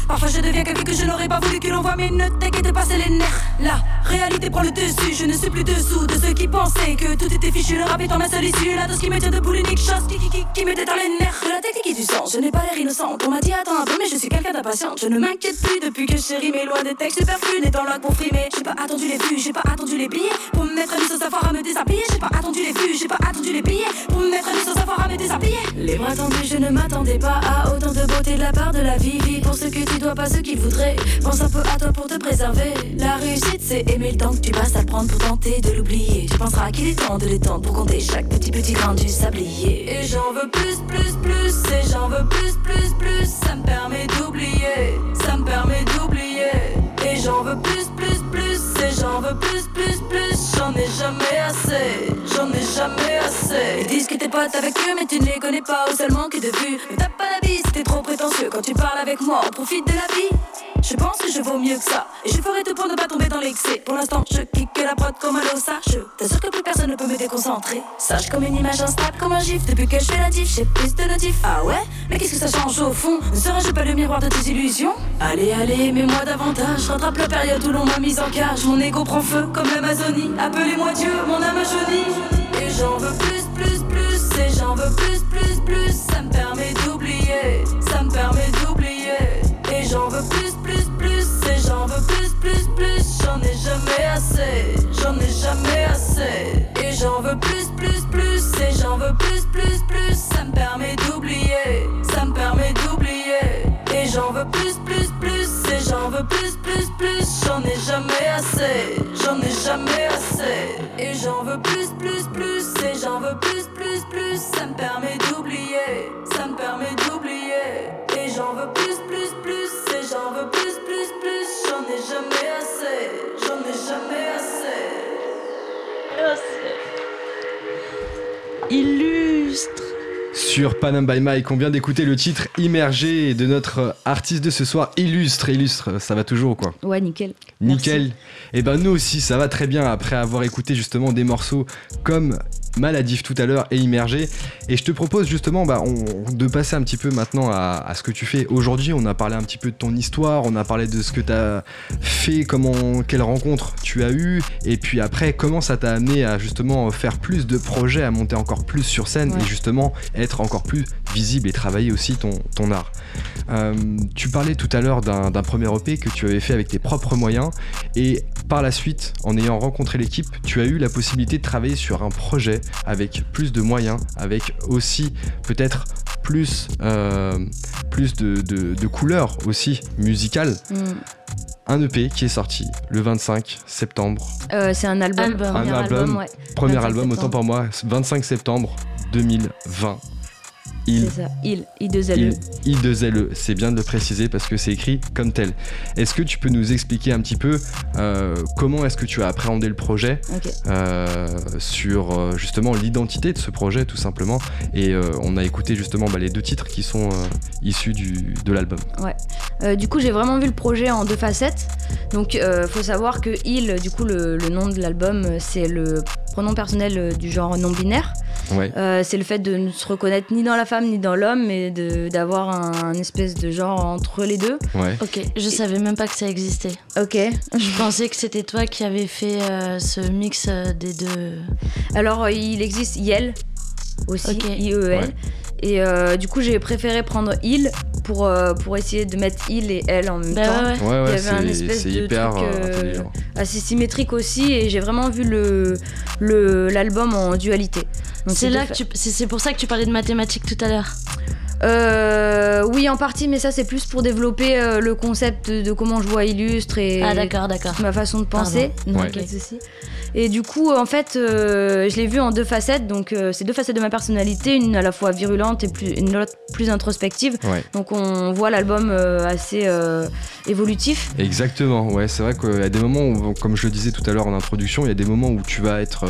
Parfois je deviens quelqu'un que je n'aurais pas voulu que l'on voit, mais ne t'inquiète pas, c'est les nerfs. La réalité prend le dessus, je ne suis plus dessous de ceux qui pensaient que tout était fichu. Le rap en ma seule issue, la dose qui me tient debout, l'unique chose qui, qui, qui, qui les nerfs. De la technique et du sang, je n'ai pas l'air innocente. On m'a dit attends un peu, mais je suis quelqu'un d'impatiente. Je ne m'inquiète plus depuis que chérie mais loin des textes superflus, n'étant là pour frimer. J'ai pas attendu les vues, j'ai pas attendu les billets pour me mettre à nu sans savoir à me déshabiller. J'ai pas attendu les vues, j'ai pas attendu les billets pour me mettre à nu sans savoir à me déshabiller. Les bras tendus, je ne m'attendais pas à autant de beauté de la part de la vie. Vie pour ce que tu dois, pas ce qu'il voudrait. Pense un peu à toi pour te préserver. La réussite, c'est aimer le temps que tu passes à prendre pour tenter de l'oublier. Tu penseras qu'il est temps de l'étendre pour compter chaque petit petit grain du sablier. Et j'en veux plus, plus, plus. Et j'en veux plus, plus, plus. Ça me permet d'oublier. Ça me permet d'oublier. Et j'en veux plus, plus, plus. Et j'en veux plus, plus, plus. J'en ai jamais assez. J'en ai jamais assez. Ils disent que t'es potes avec eux, mais tu ne les connais pas ou seulement que de vue. Mais t'as pas la vie, t'es trop prétentieux. Quand tu parles avec moi, on profite de la vie. Je pense que je vaux mieux que ça. Et je ferai tout pour ne pas tomber dans l'excès. Pour l'instant, je kick la prod comme un ossa. Je t'assure que plus personne ne peut me déconcentrer. Sage comme une image instable, comme un gif. Depuis que je fais la diff, j'ai plus de notifs. Ah ouais? Mais qu'est-ce que ça change au fond? Ne serais-je pas le miroir de tes illusions? Allez, allez, mets-moi davantage. Rattrape la période où l'on m'a mise en cage. Mon ego prend feu comme l'Amazonie. Appelez-moi Dieu, mon âme a. Et j'en veux plus, plus, plus. Et j'en veux plus, plus, plus. Ça me permet d'oublier. Ça me permet d'oublier. Et j'en veux plus veux plus. J'en ai jamais assez, j'en ai jamais assez. Et j'en veux plus, plus, plus. Et j'en veux plus, plus, plus. Ça me permet d'oublier, ça me permet d'oublier. Et j'en veux plus, plus, plus. Et j'en veux plus, plus, plus. J'en ai jamais assez, Sur Panam by Mike, on vient d'écouter le titre immergé de notre artiste de ce soir, Illustre. Illustre, ça va toujours quoi Ouais, nickel. Nickel. Et eh ben nous aussi, ça va très bien après avoir écouté justement des morceaux comme Maladif tout à l'heure et immergé. Et je te propose justement bah, de passer un petit peu maintenant à, ce que tu fais aujourd'hui. On a parlé un petit peu de ton histoire, on a parlé de ce que tu as fait, comment, quelles rencontres tu as eues, et puis après, comment ça t'a amené à justement faire plus de projets, à monter encore plus sur scène et justement être encore plus visible et travailler aussi ton, ton art. Euh, tu parlais tout à l'heure d'un premier EP que tu avais fait avec tes propres moyens et par la suite, en ayant rencontré l'équipe, tu as eu la possibilité de travailler sur un projet avec plus de moyens, avec aussi peut-être plus, euh, plus de, couleurs aussi musicales. Mm. Un EP qui est sorti le 25 septembre. Euh, c'est un album. Un album, premier album, autant pour moi, 25 septembre 2020. Il. C'est ça, il, I2LE. Il, 2 le c'est bien de le préciser parce que c'est écrit comme tel. Est-ce que tu peux nous expliquer un petit peu euh, comment est-ce que tu as appréhendé le projet euh, sur euh, justement l'identité de ce projet tout simplement? Et on a écouté justement bah, les deux titres qui sont issus du, de l'album. Ouais. du coup j'ai vraiment vu le projet en deux facettes. Donc faut savoir que il, du coup le, le nom de l'album c'est le pronom personnel du genre non binaire. Euh, c'est le fait de ne se reconnaître ni dans la femme ni dans l'homme, mais d'avoir un, espèce de genre entre les deux. Ok, je savais même pas que ça existait. Ok. Je pensais que c'était toi qui avais fait euh, ce mix euh, des deux. Alors, il existe Yel aussi, I-E-L. Et du coup, j'ai préféré prendre il pour, pour essayer de mettre il et elle en même bah temps. Ouais, ouais. Il y avait un espèce de hyper truc, assez symétrique aussi, et j'ai vraiment vu l'album le, l'album en dualité. C'est là que c'est pour ça que tu parlais de mathématiques tout à l'heure. Euh, oui, en partie, mais ça c'est plus pour développer euh, le concept de, comment je vois illustre et ah, d'accord, d'accord. ma façon de penser. Et du coup, en fait, je l'ai vu en deux facettes. Donc, c'est deux facettes de ma personnalité, une à la fois virulente et plus, une autre plus introspective. Donc, on voit l'album assez évolutif. Exactement, ouais, c'est vrai qu'il y a des moments où, comme je le disais tout à l'heure en introduction, il y a des moments où tu vas être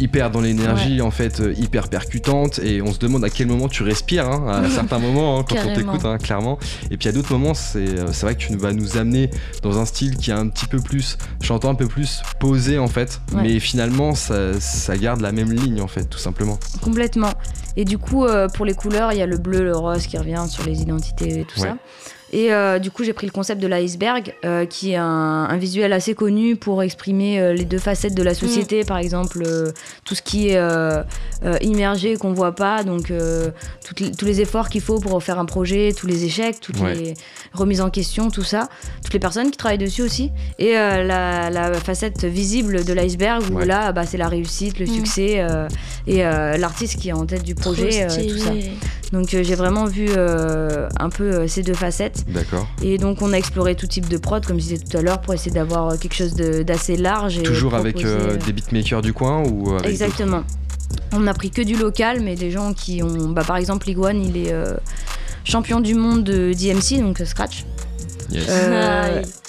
hyper dans l'énergie, en fait, hyper percutante, et on se demande à quel moment tu respires, hein, à certains moments, hein, quand on t'écoute, hein, clairement. Et puis à d'autres moments, c'est vrai que tu vas nous amener dans un style qui est un petit peu plus, j'entends un peu plus posé en fait, mais finalement ça, ça, garde la même ligne en fait, tout simplement. Complètement. Et du coup, euh, pour les couleurs, il y a le bleu, le rose qui revient sur les identités et tout ça. Et euh, du coup, j'ai pris le concept de l'iceberg, euh, qui est un, visuel assez connu pour exprimer euh, les deux facettes de la société, mm. par exemple tout ce qui est immergé qu'on voit pas, donc tous les efforts qu'il faut pour faire un projet, tous les échecs, toutes les remises en question, tout ça, toutes les personnes qui travaillent dessus aussi, et la, facette visible de l'iceberg où là, bah, c'est la réussite, le mm. succès et l'artiste qui est en tête du projet, tout ça. Donc j'ai vraiment vu un peu ces deux facettes. D'accord. Et donc on a exploré tout type de prod, comme je disais tout à l'heure, pour essayer d'avoir euh, quelque chose d'assez large. Toujours avec euh, euh, des beatmakers du coin ou Exactement. On n'a pris que du local, mais des gens qui ont. Bah, par exemple, Iguane, il est champion du monde de DMC, donc Scratch. Yes.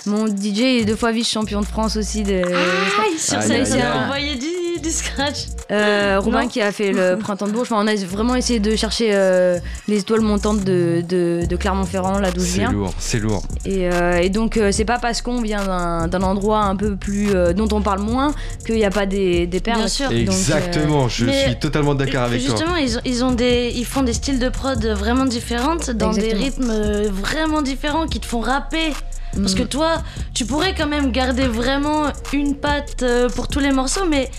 mon DJ est deux fois vice-champion de France aussi. De... Ah, sur ça, il a envoyé du, scratch. Euh, Romain qui a fait le printemps de Bourges. on a vraiment essayé de chercher euh, les étoiles montantes de, de, Clermont-Ferrand, là d'où je viens. C'est lourd, c'est lourd. Et, euh, et donc, euh, c'est pas parce qu'on vient d'un endroit un peu plus. dont on parle moins qu'il n'y a pas des, des perles. Bien sûr. Exactement, je suis totalement d'accord avec toi. Justement, ils, ils, ont des, ils font des styles de prod vraiment différents, dans des rythmes vraiment différents qui te font rapper. Parce que mm. toi, tu pourrais quand même garder vraiment une patte pour tous les morceaux, mais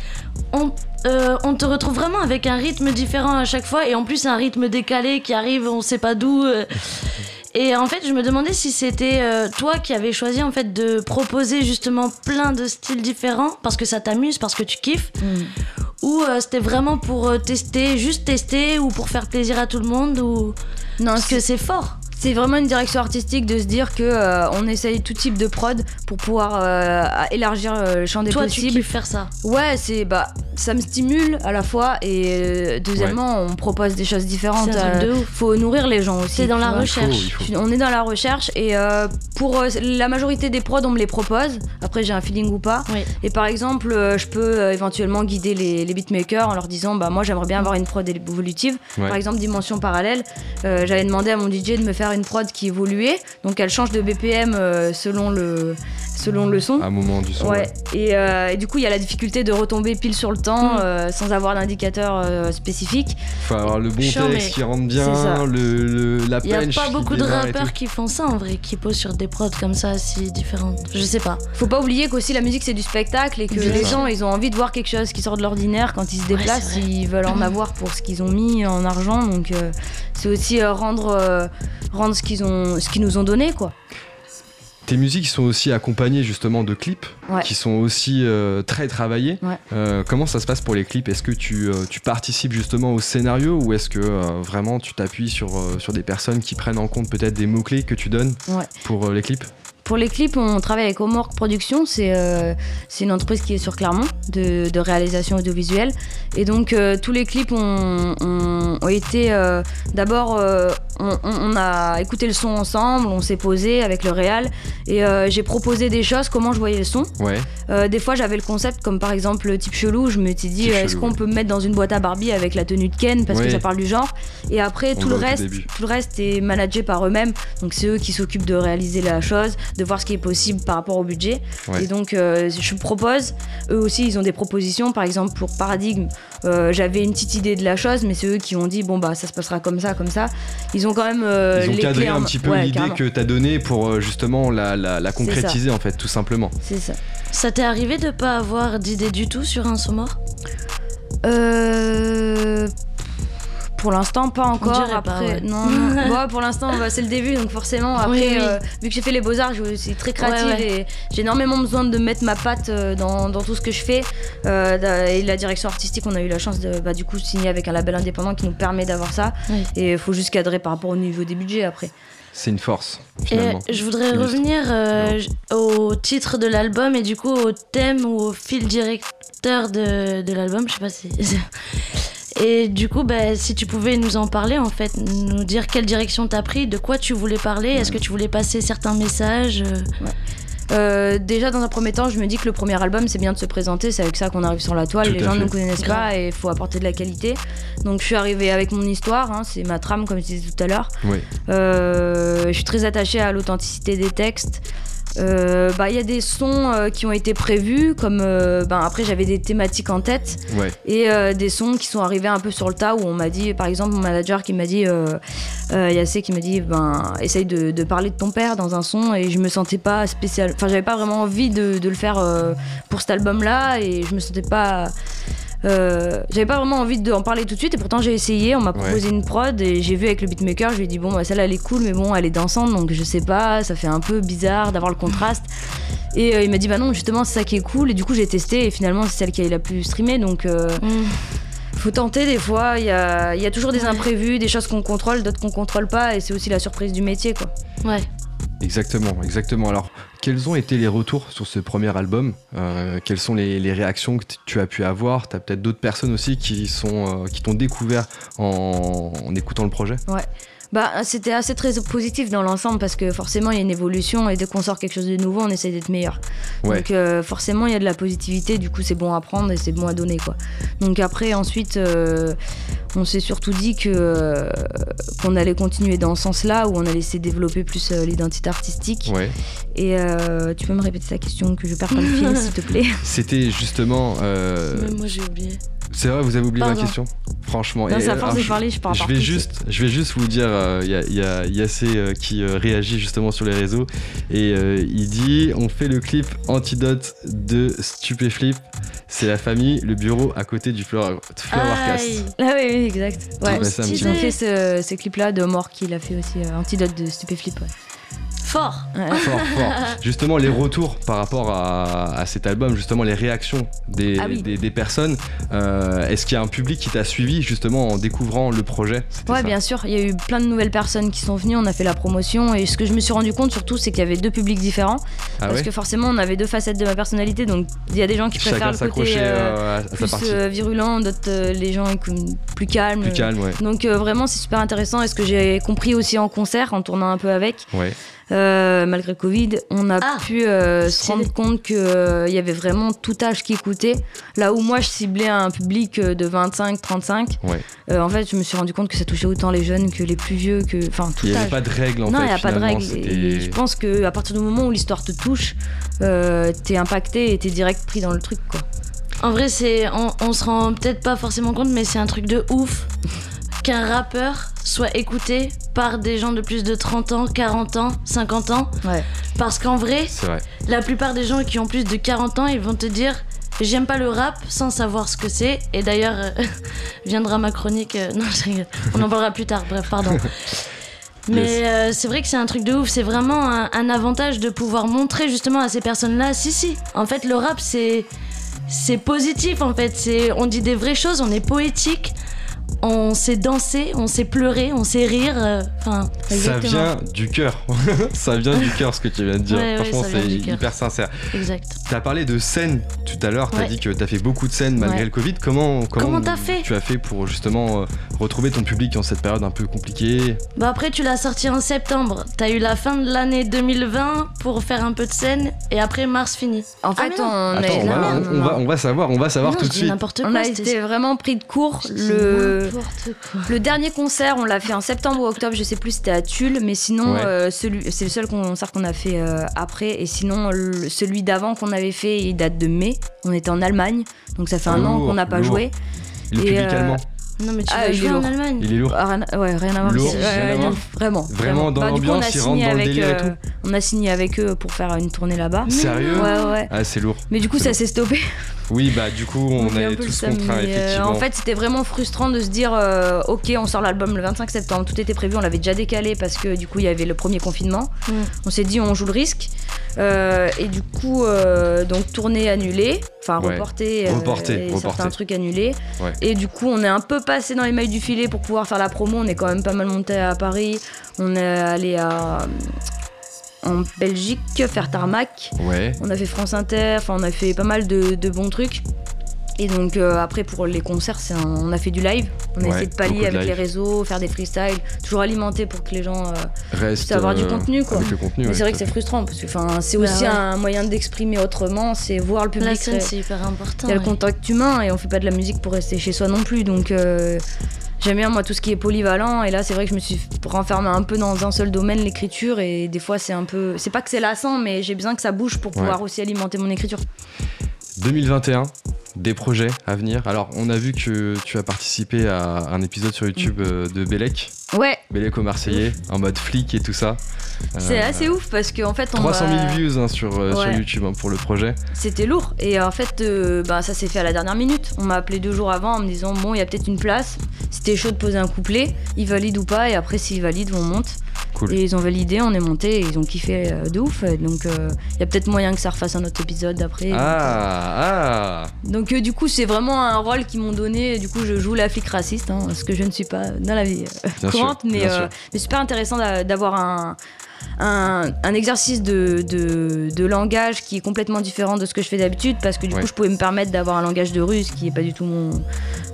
on, euh, on, te retrouve vraiment avec un rythme différent à chaque fois et en plus un rythme décalé qui arrive on sait pas d'où. Euh. Et en fait, je me demandais si c'était euh, toi qui avais choisi en fait de proposer justement plein de styles différents parce que ça t'amuse, parce que tu kiffes, mm. ou c'était vraiment pour tester, juste tester ou pour faire plaisir à tout le monde ou non, parce que c'est fort c'est vraiment une direction artistique de se dire que euh, on essaye tout type de prod pour pouvoir euh, élargir euh, le champ des Toi, possibles. Tu faire ça Ouais, c'est bah ça me stimule à la fois et deuxièmement on propose des choses différentes. Il Faut nourrir les gens aussi. C'est dans la recherche. On est dans la recherche et pour la majorité des prods on me les propose. Après j'ai un feeling ou pas. Et par exemple je peux éventuellement guider les, les, beatmakers en leur disant bah moi j'aimerais bien avoir une prod évolutive. Par exemple dimension parallèle. J'avais demandé à mon DJ de me faire une prod qui évoluait, donc elle change de BPM euh, selon le selon le son. À un moment du son. Ouais. Euh, et, du coup, il y a la difficulté de retomber pile sur le temps mm. euh, sans avoir d'indicateur spécifique. Il faut avoir le bon texte qui rentre bien, le, la punch. Il n'y a pas beaucoup de rappeurs qui font ça en vrai, qui posent sur des prods comme ça si différentes. Je sais pas. Faut pas oublier qu'aussi la musique c'est du spectacle et que les gens ils ont envie de voir quelque chose qui sort de l'ordinaire quand ils se déplacent, ils veulent en avoir pour ce qu'ils ont mis en argent. Donc c'est aussi rendre, rendre ce qu'ils ont, ce qu'ils nous ont donné, quoi. Tes musiques sont aussi accompagnées justement de clips qui sont aussi euh, très travaillés. Euh, comment ça se passe pour les clips? Est-ce que tu, euh, tu, participes justement au scénario ou est-ce que vraiment tu t'appuies sur, sur des personnes qui prennent en compte peut-être des mots-clés que tu donnes pour les clips? Pour les clips, on travaille avec Homework Productions. C'est euh, une entreprise qui est sur Clermont de, de réalisation audiovisuelle. Et donc, euh, tous les clips ont, ont, été. Euh, d'abord, on, on, a écouté le son ensemble, on s'est posé avec le réal. Et j'ai proposé des choses, comment je voyais le son. Ouais. des fois, j'avais le concept, comme par exemple le type chelou. Je me suis dit, est-ce qu'on peut me mettre dans une boîte à Barbie avec la tenue de Ken parce que ça parle du genre. Et après, tout le, reste, tout le reste est managé par eux-mêmes. Donc, c'est eux qui s'occupent de réaliser la chose de voir ce qui est possible par rapport au budget. Et donc, euh, je propose. Eux aussi, ils ont des propositions. Par exemple, pour Paradigme, euh, j'avais une petite idée de la chose, mais c'est eux qui ont dit bon, bah, ça se passera comme ça, comme ça. Ils ont quand même. Euh, ils ont cadré un petit peu l'idée que tu as donnée pour justement la, la, concrétiser, en fait, tout simplement. C'est ça. Ça t'est arrivé de pas avoir d'idée du tout sur un son mort Euh Pour l'instant, pas encore. Après, non, non. pour l'instant, bah, c'est le début, donc forcément, après, euh, vu que j'ai fait les beaux-arts, je suis très créative et j'ai énormément besoin de mettre ma patte euh, dans, tout ce que je fais. Euh, et la direction artistique, on a eu la chance de bah, du coup signer avec un label indépendant qui nous permet d'avoir ça. Et il faut juste cadrer par rapport au niveau des budgets après. C'est une force. Finalement. Et je voudrais revenir au titre de l'album et du coup au thème ou au fil directeur de, de l'album. Je sais pas si. Et du coup, bah, si tu pouvais nous en parler, en fait, nous dire quelle direction t'as pris, de quoi tu voulais parler, est-ce que tu voulais passer certains messages euh euh, déjà, dans un premier temps, je me dis que le premier album, c'est bien de se présenter. C'est avec ça qu'on arrive sur la toile. les gens ne nous connaissent pas et il faut apporter de la qualité. Donc, je suis arrivée avec mon histoire. Hein, c'est ma trame, comme je disais tout à l'heure. Euh, je suis très attachée à l'authenticité des textes. Euh, bah, il y a des sons euh, qui ont été prévus, comme euh, ben, après j'avais des thématiques en tête. Et des sons qui sont arrivés un peu sur le tas où on m'a dit, par exemple, mon manager qui m'a dit, il y a C qui m'a dit, ben essaye de, parler de ton père dans un son et je me sentais pas spécial, enfin j'avais pas vraiment envie de, de le faire pour cet album là et je me sentais pas euh, j'avais pas vraiment envie d'en parler tout de suite et pourtant j'ai essayé. On m'a proposé une prod et j'ai vu avec le beatmaker. Je lui ai dit bon, bah, celle-là elle est cool, mais bon, elle est dansante donc je sais pas, ça fait un peu bizarre d'avoir le contraste. Et euh, il m'a dit bah non, justement, c'est ça qui est cool. Et du coup, j'ai testé et finalement, c'est celle qui a la plus streamé donc. Euh, mm. Faut tenter des fois, il y a, y a, toujours des imprévus, des choses qu'on contrôle, d'autres qu'on contrôle pas, et c'est aussi la surprise du métier, quoi. Ouais. Exactement, exactement. Alors, quels ont été les retours sur ce premier album euh, Quelles sont les, réactions que tu as pu avoir Tu as peut-être d'autres personnes aussi qui sont euh, t'ont découvert en, écoutant le projet? Bah, c'était assez très positif dans l'ensemble parce que forcément il y a une évolution et dès qu'on sort quelque chose de nouveau, on essaie d'être meilleur. Donc euh, forcément il y a de la positivité, du coup c'est bon à prendre et c'est bon à donner quoi. Donc après ensuite euh, on s'est surtout dit que euh, qu'on allait continuer dans ce sens-là où on allait essayer de développer plus l'identité artistique. Ouais. Et tu peux me répéter ta question que je perds pas le fil s'il te plaît? C'était justement. moi j'ai oublié. C'est vrai, vous avez oublié ma question Franchement. Non, ça force de parler, je vais juste, Je vais juste vous dire, il euh, y, a, Yassé euh, qui euh, réagit justement sur les réseaux et il dit on fait le clip antidote de Stupéflip. C'est la famille, le bureau à côté du Flowercast. Ah oui, oui, exact. Ouais, ils ont fait ce, ce clip-là de Mort qui l'a fait aussi, antidote de Stupéflip. Ouais. Fort. fort, fort. Justement, les retours par rapport à, cet album, justement, les réactions des, ah des, personnes. Euh, est-ce qu'il y a un public qui t'a suivi justement en découvrant le projet? Ouais, bien sûr. Il y a eu plein de nouvelles personnes qui sont venues. On a fait la promotion et ce que je me suis rendu compte surtout, c'est qu'il y avait deux publics différents. Ah parce que forcément, on avait deux facettes de ma personnalité. Donc, il y a des gens qui préfèrent le côté euh, euh, plus virulent, d'autres les gens plus calmes. Plus calme, ouais. Donc, vraiment, c'est super intéressant. Et ce que j'ai compris aussi en concert, en tournant un peu avec. Ouais. Euh, malgré le Covid, on a ah, pu euh, se rendre compte qu'il euh, y avait vraiment tout âge qui écoutait. Là où moi je ciblais un public de 25-35, en fait je me suis rendu compte que ça touchait autant les jeunes que les plus vieux, que enfin tout Il n'y avait pas de règles en non, fait. Non, il n'y a pas de règles. je pense qu'à partir du moment où l'histoire te touche, t'es impacté et t'es direct pris dans le truc quoi. En vrai, c'est on, on se rend peut-être pas forcément compte, mais c'est un truc de ouf qu'un rappeur soit écouté par des gens de plus de 30 ans, 40 ans, 50 ans. Ouais. Parce qu'en vrai, la plupart des gens qui ont plus de 40 ans, ils vont te dire J'aime pas le rap sans savoir ce que c'est. Et d'ailleurs, euh, viendra ma chronique. Euh, non, je rigole. On en parlera plus tard. Bref, pardon. Mais euh, c'est vrai que c'est un truc de ouf. C'est vraiment un, un, avantage de pouvoir montrer justement à ces personnes-là si, si. En fait, le rap, c'est. C'est positif en fait, c'est on dit des vraies choses, on est poétique, on sait danser, on sait pleurer, on sait rire. Euh, enfin, ça vient du cœur. ça vient du cœur ce que tu viens de dire. Franchement, c'est hyper sincère. Exact. Tu as parlé de scènes tout à l'heure. Tu as dit que tu as fait beaucoup de scènes malgré le Covid. Comment, comment, fait tu as fait pour justement euh, retrouver ton public en cette période un peu compliquée? Bah après, tu l'as sorti en septembre. Tu as eu la fin de l'année 2020 pour faire un peu de scènes et après mars fini. En fait, on, on, va, savoir, on va savoir tout de suite. On a été vraiment pris de court le le dernier concert, on l'a fait en septembre ou octobre, je sais plus, c'était à Tulle, mais sinon, euh, c'est le seul concert qu'on a fait euh, après. Et sinon, celui d'avant qu'on avait fait, il date de mai. On était en Allemagne, donc ça fait un an qu'on n'a pas joué. Le public euh, allemand non, mais tu ah, vas jouer en Allemagne. Il est lourd. Ah, ouais, rien à voir. Lourd, vraiment. Vraiment dans bah, l'ambiance, il rentre dans le délire et tout. On a signé avec eux pour faire une tournée là-bas. Sérieux Ouais, ouais. Ah, c'est lourd. Mais du coup, ça s'est stoppé. Oui, bah du coup, on, est tous contraints, euh, effectivement. en fait, c'était vraiment frustrant de se dire, euh, ok, on sort l'album le 25 septembre, tout était prévu, on l'avait déjà décalé parce que du coup, il y avait le premier confinement. On s'est dit, on joue le risque. et du coup, donc tournée annulée, enfin reportée, reporté, certains trucs annulés. Et du coup, on est un peu passé dans les mailles du filet pour pouvoir faire la promo. On est quand même pas mal monté à Paris. On est allé à en Belgique, faire tarmac. Ouais. On a fait France Inter, enfin on a fait pas mal de, bons trucs. Et donc euh, après pour les concerts, on a fait du live. On a essayé de pallier avec les réseaux, faire des freestyles, toujours alimenter pour que les gens euh, puissent avoir du euh, contenu quoi. Mais c'est vrai que c'est frustrant parce que c'est bah aussi un moyen d'exprimer autrement, c'est voir le public. La scène c'est hyper important. Il y a le contact humain et on fait pas de la musique pour rester chez soi non plus donc J'aime bien moi tout ce qui est polyvalent et là c'est vrai que je me suis renfermée un peu dans un seul domaine, l'écriture et des fois c'est un peu, c'est pas que c'est lassant mais j'ai besoin que ça bouge pour pouvoir aussi alimenter mon écriture. 2021, des projets à venir. Alors on a vu que tu as participé à un épisode sur YouTube mm. euh, de Bélec. Ouais. Bélec au Marseillais, en mode flic et tout ça. C'est euh, assez ouf parce qu'en fait on 300 000 views hein, sur, euh, sur, YouTube hein, pour le projet. C'était lourd et en fait euh, bah, ça s'est fait à la dernière minute. On m'a appelé deux jours avant en me disant bon il y a peut-être une place. C'était chaud de poser un couplet, ils valident ou pas? Et après s'ils valident on monte. Et ils ont validé, on est monté ils ont kiffé de ouf. Donc il y a peut-être moyen que ça refasse un autre épisode après. Ah, ah. Donc du coup c'est vraiment un rôle qu'ils m'ont donné. Du coup je joue la flic raciste, hein, ce que je ne suis pas dans la vie courante, mais, mais super intéressant d'avoir un un, exercice de, de, langage qui est complètement différent de ce que je fais d'habitude. Parce que du coup je pouvais me permettre d'avoir un langage de russe qui est pas du tout mon,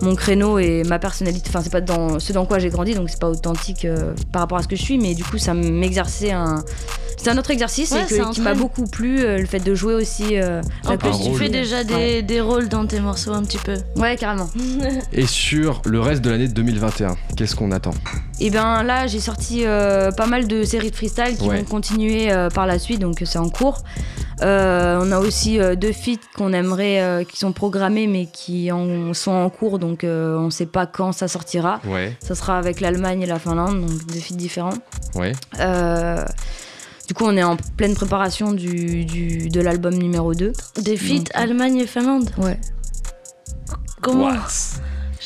mon créneau et ma personnalité. Enfin c'est pas dans ce dans quoi j'ai grandi donc c'est pas authentique euh, par rapport à ce que je suis. Mais du coup ça m'exerçait un c'est un autre exercice et qui m'a beaucoup plu euh, le fait de jouer aussi euh, en plus tu fais déjà des, des, rôles dans tes morceaux un petit peu ouais carrément et sur le reste de l'année 2021 qu'est-ce qu'on attend? Et eh bien là j'ai sorti pas mal de séries de freestyle qui vont continuer euh, par la suite, donc c'est en cours. Euh, on a aussi euh, deux feats qu'on aimerait, qui sont programmés mais qui en, sont en cours, donc on ne sait pas quand ça sortira. Ouais. Ça sera avec l'Allemagne et la Finlande, donc deux feats différents. Ouais. Du coup, on est en pleine préparation du, du de l'album numéro 2. Des feats Allemagne et Finlande Ouais. Comment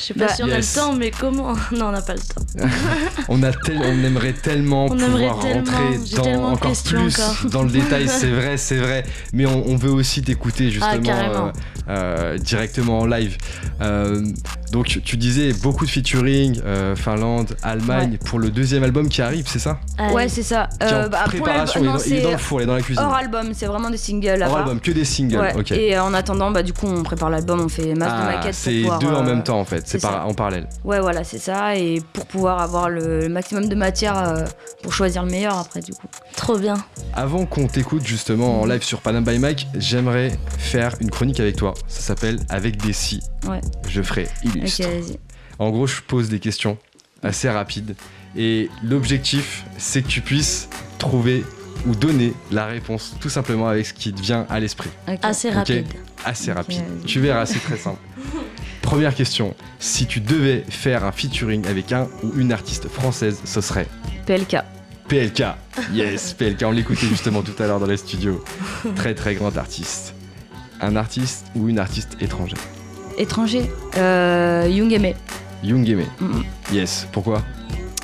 je sais pas bah, si on a le temps, mais comment Non, on n'a pas le temps. on, a on aimerait tellement pouvoir rentrer dans, encore plus dans le détail, c'est vrai, c'est vrai. Mais on, veut aussi t'écouter ah, justement euh, euh, directement en live. Euh, donc tu disais beaucoup de featuring, Finlande, Allemagne, pour le deuxième album qui arrive, c'est ça? Ouais, c'est ça. Bah, préparation, il, est dans, le four, il est dans la cuisine. Hors album, c'est vraiment des singles. Hors album, que des singles. ok. Et en attendant, bah du coup, on prépare l'album, on fait masse de ah, maquettes. C'est deux en même temps en fait c'est en parallèle. Ouais, voilà, c'est ça. Et pour pouvoir avoir le, maximum de matière euh, pour choisir le meilleur après, du coup. Trop bien. Avant qu'on t'écoute justement en live sur Panam by Mike, j'aimerais faire une chronique avec toi. Ça s'appelle Avec des si. Ouais. Je ferai illustre. en gros, je pose des questions assez rapides. Et l'objectif, c'est que tu puisses trouver ou donner la réponse tout simplement avec ce qui te vient à l'esprit. Assez rapide. Assez rapide. Tu verras, c'est très simple. Première question, si tu devais faire un featuring avec un ou une artiste française, ce serait PLK. PLK, yes, PLK, on l'écoutait justement tout à l'heure dans les studios. Très très grand artiste. Un artiste ou une artiste étrangère? Étranger euh, Young Aimé. Young Aimé, yes, pourquoi?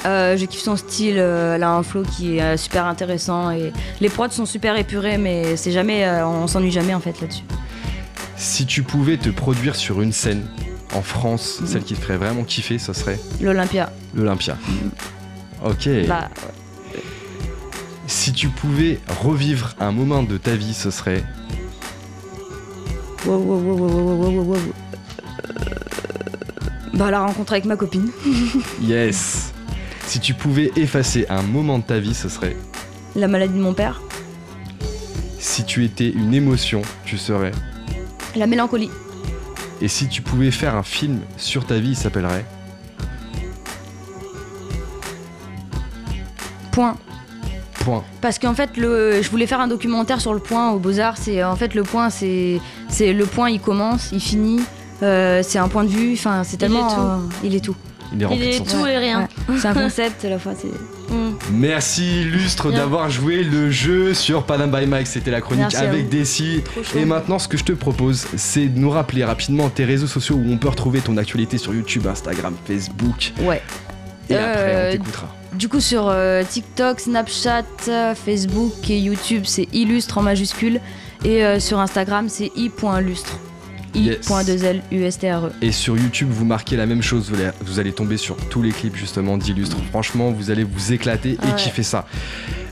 Euh, je kiffe son style, euh, elle a un flow qui est euh, super intéressant et les prods sont super épurés mais c'est jamais, on s'ennuie jamais en fait là-dessus. Si tu pouvais te produire sur une scène, en France, celle qui te ferait vraiment kiffer, ce serait L'Olympia. L'Olympia. Ok. Bah, si tu pouvais revivre un moment de ta vie, ce serait wow, wow, wow, Bah la rencontre avec ma copine. yes. Si tu pouvais effacer un moment de ta vie, ce serait La maladie de mon père. Si tu étais une émotion, tu serais La mélancolie. Et si tu pouvais faire un film sur ta vie, il s'appellerait Point. Point. Parce qu'en fait, le, je voulais faire un documentaire sur le point au Beaux-Arts. C'est en fait le point, c'est, c'est le point, il commence, il finit. Euh, c'est un point de vue. Enfin, c'est tellement. Il est tout. il est tout. Il est rempli Il de est sentiments. tout et rien. Ouais. C'est un concept la fois. c'est- Mm. Merci Illustre d'avoir joué le jeu sur Panam by Mike. C'était la chronique Merci avec. Desi. Et maintenant, ce que je te propose, c'est de nous rappeler rapidement tes réseaux sociaux où on peut retrouver ton actualité sur YouTube, Instagram, Facebook. Ouais. Et après, Euh, on t'écoutera. Du coup, sur euh, TikTok, Snapchat, euh, Facebook et YouTube, c'est illustre en majuscule. Et euh, sur Instagram, c'est i.lustre. Yes. i.2l USTRE. Et sur YouTube, vous marquez la même chose. Vous allez, vous allez tomber sur tous les clips justement d'Illustre. Franchement, vous allez vous éclater et Ah ouais. kiffer ça.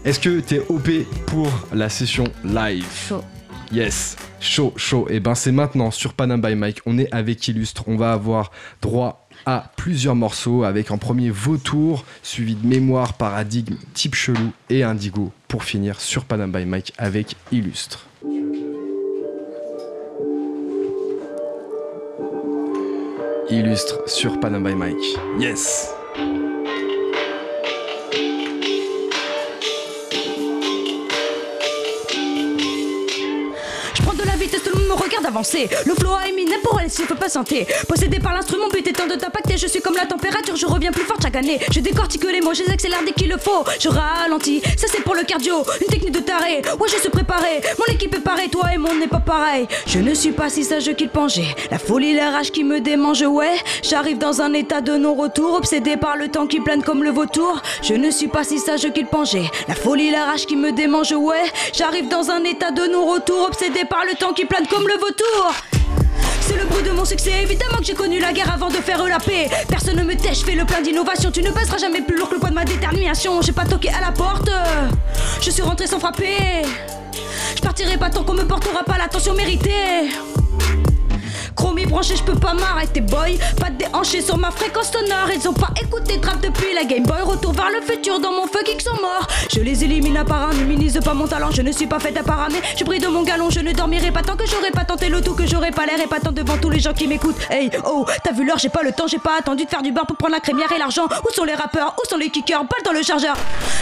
Est-ce que t'es OP pour la session live? Chaud. Yes, chaud, chaud. Et ben c'est maintenant sur Panam by Mike. On est avec Illustre. On va avoir droit à plusieurs morceaux avec en premier Vautour, suivi de Mémoire, Paradigme, Type Chelou et Indigo. Pour finir sur Panam by Mike avec Illustre. Illustre sur Panam by Mike. Yes. Je prends de la vitesse, tout le monde me regarde. Le flow a éminé pour elle, s'il faut pas santé. Possédé par l'instrument, but étant de t'impacter. Je suis comme la température, je reviens plus forte chaque année. Je décortique les mots, je les accélère dès qu'il le faut. Je ralentis, ça c'est pour le cardio. Une technique de taré, ouais, je suis préparé. Mon équipe est parée, toi et mon n'est pas pareil. Je ne suis pas si sage qu'il penchait. La folie, la rage qui me démange, ouais. J'arrive dans un état de non-retour, obsédé par le temps qui plane comme le vautour. Je ne suis pas si sage qu'il penchait. La folie, la rage qui me démange, ouais. J'arrive dans un état de non-retour, obsédé par le temps qui plane comme le vautour. C'est le bruit de mon succès, évidemment que j'ai connu la guerre avant de faire la paix. Personne ne me tait, je fais le plein d'innovation. Tu ne passeras jamais plus lourd que le poids de ma détermination. J'ai pas toqué à la porte, je suis rentré sans frapper. Je partirai pas tant qu'on me portera pas l'attention méritée. Chromie branché, je peux pas m'arrêter, boy. Pas de déhanché sur ma fréquence sonore. Ils ont pas écouté trap depuis la Game Boy. Retour vers le futur dans mon feu qui sont morts. Je les élimine un par un, ne minimise pas mon talent. Je ne suis pas faite à paramer. Je brille de mon galon, je ne dormirai pas tant que j'aurai pas tenté le tout, que j'aurai pas l'air épatant devant tous les gens qui m'écoutent. Hey, oh, t'as vu l'heure, j'ai pas le temps, j'ai pas attendu de faire du beurre pour prendre la crémière et l'argent. Où sont les rappeurs? Où sont les kickers? Balle dans le chargeur.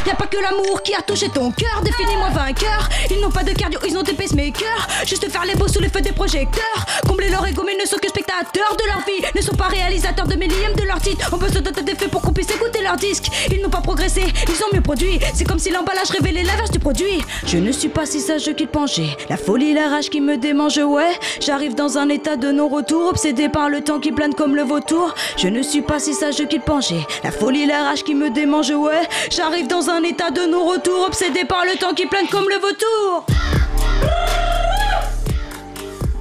Y a pas que l'amour qui a touché ton cœur. Définis-moi vainqueur. Ils n'ont pas de cardio, ils ont des pacemakers. Juste faire les beaux sous les feux des projecteurs. Combler leur ego, mais ne sont que spectateurs de leur vie. Ne sont pas réalisateurs de millièmes de leur titre. On peut se doter des faits pour qu'on puisse écouter leurs disques. Ils n'ont pas progressé, ils ont mieux produit. C'est comme si l'emballage révélait l'inverse du produit. Je ne suis pas si sage qu'il penchait. La folie, la rage qui me démange, ouais. J'arrive dans un état de non-retour, obsédé par le temps qui plane comme le vautour. Je ne suis pas si sage qu'il penchait. La folie, la rage qui me démange, ouais. J'arrive dans un état de non-retour, obsédé par le temps qui plane comme le vautour.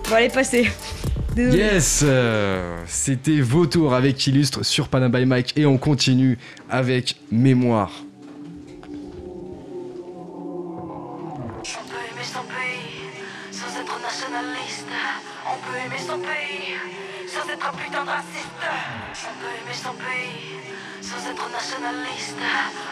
Bon, allez, passer. Désolé. Yes, euh, c'était Vautour avec Illustre sur Panam by Mike et on continue avec Mémoire. On peut aimer son pays sans être nationaliste. On peut aimer son pays sans être un putain de raciste. On peut aimer son pays être nationaliste.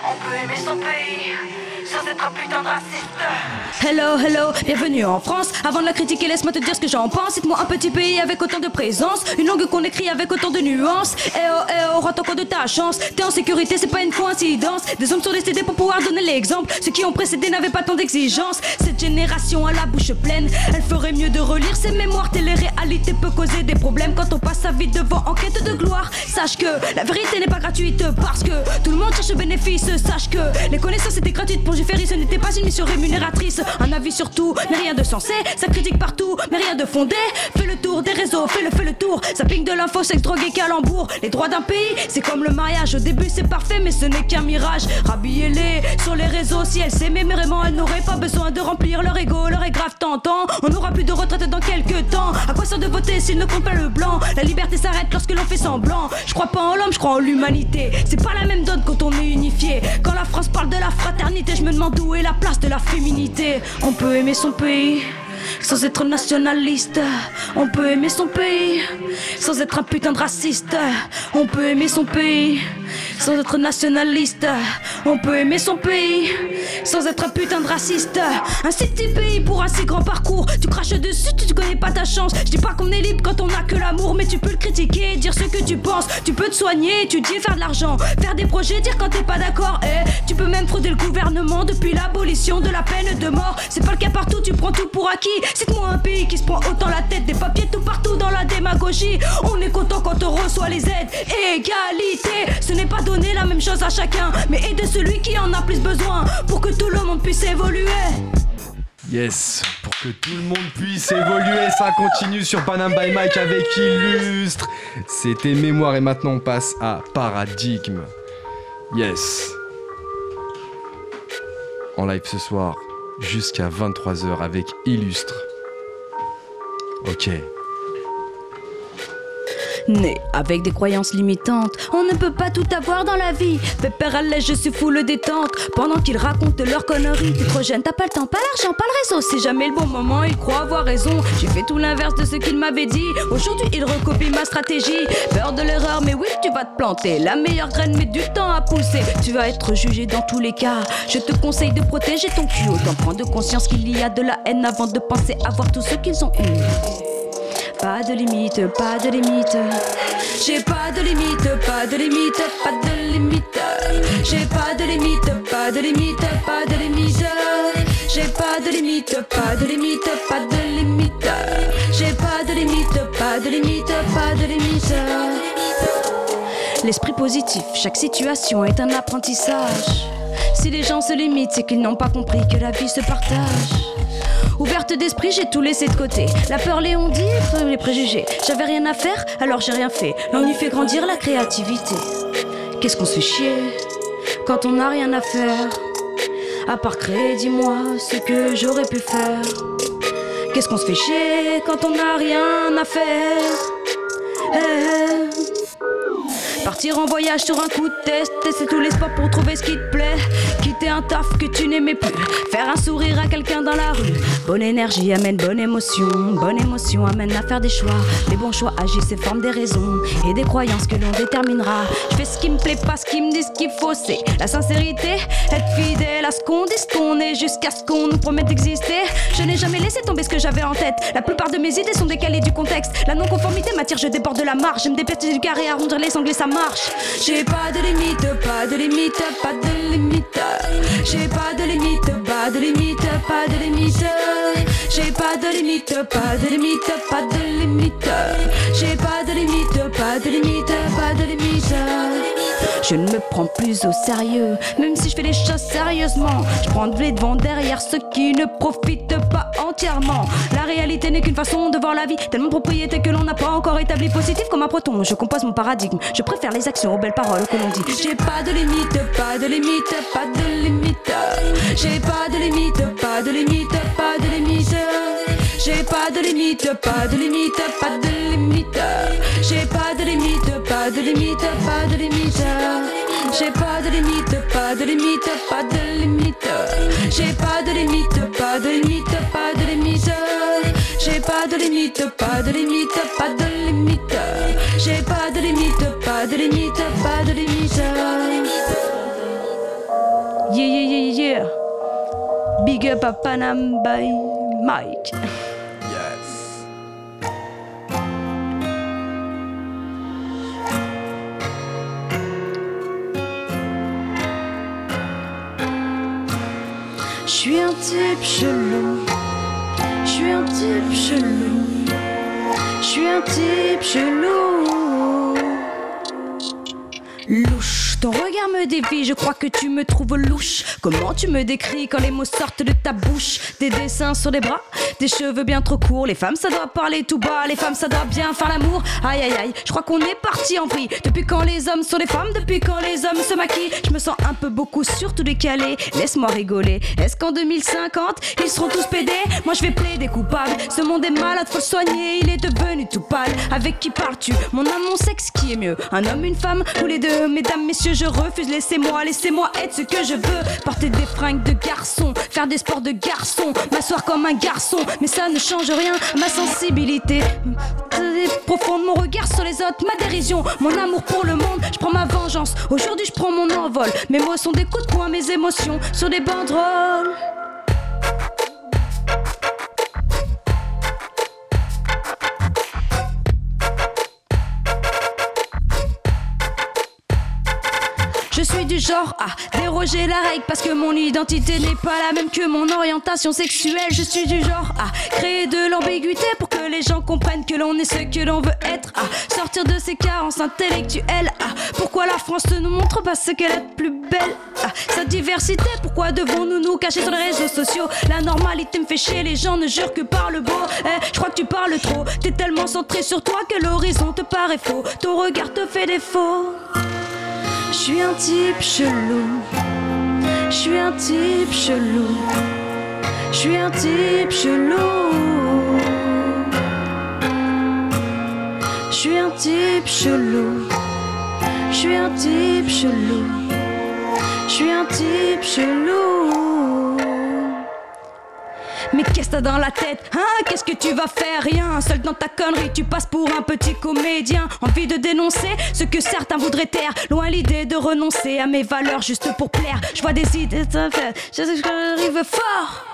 On peut aimer son pays sans être un putain de. Hello, hello, bienvenue en France. Avant de la critiquer, laisse-moi te dire ce que j'en pense. Cite-moi un petit pays avec autant de présence, une langue qu'on écrit avec autant de nuances. Eh oh, eh oh, rends compte de ta chance. T'es en sécurité, c'est pas une coïncidence. Des hommes sont décédés pour pouvoir donner l'exemple. Ceux qui ont précédé n'avaient pas tant d'exigences. Cette génération a la bouche pleine. Elle ferait mieux de relire ses mémoires. Télé-réalité peut causer des problèmes quand on passe sa vie devant en quête de gloire. Sache que la vérité n'est pas gratuite parce que tout le monde cherche bénéfice. Sache que les connaissances étaient gratuites pour Ferry, ce n'était pas une mission rémunératrice. Un avis sur tout, mais rien de sensé. Ça critique partout, mais rien de fondé. Fais le tour des réseaux, fais le, fais le tour. Ça pique de l'info, sexe, drogue et calembour. Les droits d'un pays, c'est comme le mariage. Au début, c'est parfait, mais ce n'est qu'un mirage. Rhabillez-les sur les réseaux. Si elles s'aimaient, mais vraiment, elles n'auraient pas besoin de remplir leur ego. Leur est grave tentant. On n'aura plus de retraite dans quelques temps. À quoi sert de voter s'il ne compte pas le blanc? La liberté s'arrête lorsque l'on fait semblant. Je crois pas en l'homme, je crois en l'humanité. Pas la même donne quand on est unifié. Quand la France parle de la fraternité, je me demande où est la place de la féminité. On peut aimer son pays. Sans être nationaliste, on peut aimer son pays. Sans être un putain de raciste, on peut aimer son pays. Sans être nationaliste. On peut aimer son pays sans être un putain de raciste. Un si petit pays pour un si grand parcours. Tu craches dessus, tu connais pas ta chance. Je dis pas qu'on est libre quand on a que l'amour, mais tu peux le critiquer, dire ce que tu penses. Tu peux te soigner, étudier, faire de l'argent, faire des projets, dire quand t'es pas d'accord. Eh, tu peux même frauder le gouvernement depuis l'abolition de la peine de mort. C'est pas le cas partout, tu prends tout pour acquis. Cite-moi un pays qui se prend autant la tête, des papiers tout partout dans la démagogie. On est content quand on reçoit les aides. Égalité, ce n'est pas donner la même chose à chacun, mais aider celui qui en a plus besoin pour que tout le monde puisse évoluer. Yes, pour que tout le monde puisse évoluer, ça continue sur Panam by Mike avec Illustre. C'était Mémoire et maintenant on passe à Paradigme. Yes. En live ce soir, jusqu'à 23h avec Illustre. Ok. Avec des croyances limitantes, on ne peut pas tout avoir dans la vie. Pépère suis fou le détente. Pendant qu'ils racontent leurs conneries, t'es trop jeune, t'as pas le temps, pas l'argent, pas le réseau. C'est jamais le bon moment, ils croient avoir raison. J'ai fait tout l'inverse de ce qu'ils m'avaient dit. Aujourd'hui, ils recopient ma stratégie. Peur de l'erreur, mais oui, tu vas te planter. La meilleure graine met du temps à pousser. Tu vas être jugé dans tous les cas. Je te conseille de protéger ton cul. Autant prendre conscience qu'il y a de la haine avant de penser avoir tout ce qu'ils ont eu. Pas de limite, pas de limite. J'ai pas de limite, pas de limite, pas de limite. J'ai pas de limite, pas de limite, pas de limite. J'ai pas de limite, pas de limite, pas de limite. J'ai pas de limite, pas de limite, pas de limite. L'esprit positif, chaque situation est un apprentissage. Si les gens se limitent, c'est qu'ils n'ont pas compris que la vie se partage. Ouverte d'esprit, j'ai tout laissé de côté. La peur, les on-dit, les préjugés. J'avais rien à faire, alors j'ai rien fait. L'ennui fait grandir la créativité. Qu'est-ce qu'on se fait chier quand on n'a rien à faire? À part créer, dis-moi ce que j'aurais pu faire. Qu'est-ce qu'on se fait chier quand on n'a rien à faire? Eh, eh. Partir en voyage sur un coup de test, tester tous les sports pour trouver ce qui te plaît. Quitter un taf que tu n'aimais plus, faire un sourire à quelqu'un dans la rue. Bonne énergie amène bonne émotion, bonne émotion amène à faire des choix. Les bons choix agissent et forment des raisons et des croyances que l'on déterminera. Je fais ce qui me plaît, pas ce qui me dit ce qu'il faut, c'est la sincérité, être fidèle à ce qu'on dit, ce qu'on est, jusqu'à ce qu'on nous promette d'exister. Je n'ai jamais laissé tomber ce que j'avais en tête. La plupart de mes idées sont décalées du contexte. La non-conformité m'attire, je déborde de la marge. Je me dépertis du carré, arrondir les sanglés, ça J'ai pas de limite, pas de limite, pas de limite. J'ai pas de limite, pas de limite, pas de limite. J'ai pas de limite, pas de limite, pas de limite. J'ai pas de limite, pas de limite, pas de limite. Je ne me prends plus au sérieux, même si je fais les choses sérieusement. Je prends les devant derrière ceux qui ne profitent pas entièrement. La réalité n'est qu'une façon de voir la vie, tellement de propriétés que l'on n'a pas encore établi positif comme un breton. Je compose mon paradigme, je préfère les actions aux belles paroles que l'on dit. J'ai pas de limite, pas de limite, pas de limite. J'ai pas de limite, pas de limite, pas de limite. J'ai pas de limite, pas de limite, pas de limite. J'ai pas de limite, pas de limite, pas de limite. J'ai pas de limite, pas de limite, pas de limite. J'ai pas de limite, pas de limite, pas de limite. J'ai pas de limite, pas de limite, pas de limite. J'ai pas de limite, pas de limite, pas de limite. Yeah, yeah, yeah, yeah. Big up à Panam by Mike. Suis un type chelou. Je suis un type chelou. Je suis un type chelou. Louche. Ton regard me dévie, je crois que tu me trouves louche. Comment tu me décris quand les mots sortent de ta bouche? Des dessins sur les bras, des cheveux bien trop courts. Les femmes, ça doit parler tout bas, les femmes, ça doit bien faire l'amour. Aïe aïe aïe, je crois qu'on est parti en vrille. Depuis quand les hommes sont des femmes, depuis quand les hommes se maquillent? Je me sens un peu beaucoup surtout décalé. Laisse-moi rigoler. Est-ce qu'en 2050, ils seront tous pédés? Moi je vais plaider coupable. Ce monde est malade, faut le soigner. Il est devenu tout pâle. Avec qui parles-tu? Mon âme, mon sexe, qui est mieux Un homme, une femme ou les deux Mesdames, messieurs, je refuse. Laissez-moi, laissez-moi être ce que je veux. Porter des fringues de garçon, faire des sports de garçon, m'asseoir comme un garçon, mais ça ne change rien ma sensibilité. Profond mon regard sur les autres, ma dérision, mon amour pour le monde, je prends ma vengeance. Aujourd'hui, je prends mon envol. Mes mots sont des coups de poing, mes émotions sur des banderoles. Du genre à déroger la règle parce que mon identité n'est pas la même que mon orientation sexuelle. Je suis du genre à créer de l'ambiguïté pour que les gens comprennent que l'on est ce que l'on veut être. À sortir de ces carences intellectuelles. Pourquoi la France ne nous montre pas ce qu'elle est plus belle. Sa diversité, pourquoi devons-nous nous cacher sur les réseaux sociaux? La normalité me fait chier, les gens ne jurent que par le beau. Eh, je crois que tu parles trop. T'es tellement centré sur toi que l'horizon te paraît faux. Ton regard te fait défaut. Je suis un type chelou. Je suis un type chelou. Je suis un type chelou. Je suis un type chelou. Je suis un type chelou. Je suis un type chelou. Mais qu'est-ce que t'as dans la tête Hein? Qu'est-ce que tu vas faire? Rien, seul dans ta connerie, tu passes pour un petit comédien. Envie de dénoncer ce que certains voudraient taire. Loin l'idée de renoncer à mes valeurs juste pour plaire. Je vois des idées, je j'arrive fort.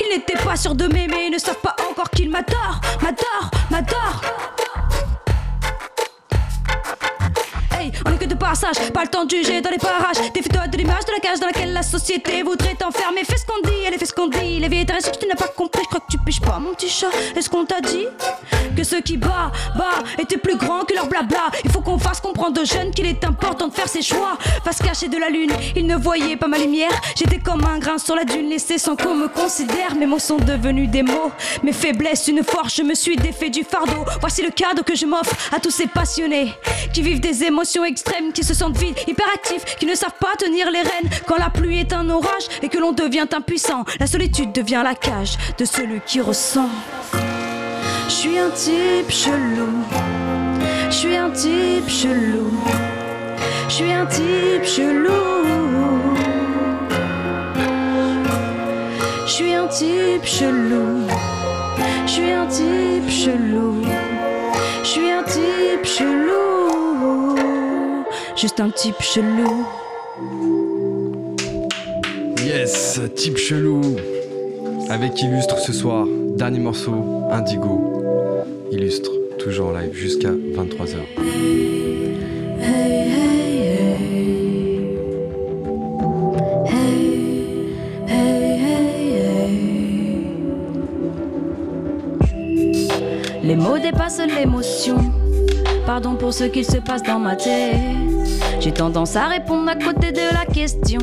Ils n'étaient pas sûrs de m'aimer, ils ne savent pas encore qu'ils m'adorent, m'adorent, m'adorent. On est que de passage, pas le temps de juger dans les parages. Défie-toi de l'image de la cage dans laquelle la société voudrait t'enfermer. Fais ce qu'on dit, elle fait ce qu'on dit. Les vieilles que tu n'as pas compris, je crois que tu piches pas, mon petit chat. Est-ce qu'on t'a dit que ceux qui bat, bah, étaient plus grands que leur blabla? Il faut qu'on fasse comprendre aux jeunes qu'il est important de faire ses choix. Face cachée de la lune, ils ne voyaient pas ma lumière. J'étais comme un grain sur la dune, laissé sans qu'on me considère. Mes mots sont devenus des mots, mes faiblesses une force. Je me suis défait du fardeau. Voici le cadeau que je m'offre à tous ces passionnés qui vivent des émotions extrêmes, qui se sentent vides, hyperactifs, qui ne savent pas tenir les rênes quand la pluie est un orage et que l'on devient impuissant. La solitude devient la cage de celui qui ressent. Je suis un type chelou. Je suis un type chelou. Je suis un type chelou. Je suis un type chelou. Je suis un type chelou. Je suis un type chelou. Juste un type chelou. Yes, type chelou. Avec Illustre ce soir, dernier morceau, Indigo. Illustre, toujours en live jusqu'à 23h. Les mots dépassent l'émotion. Pardon pour ce qu'il se passe dans ma tête. J'ai tendance à répondre à côté de la question.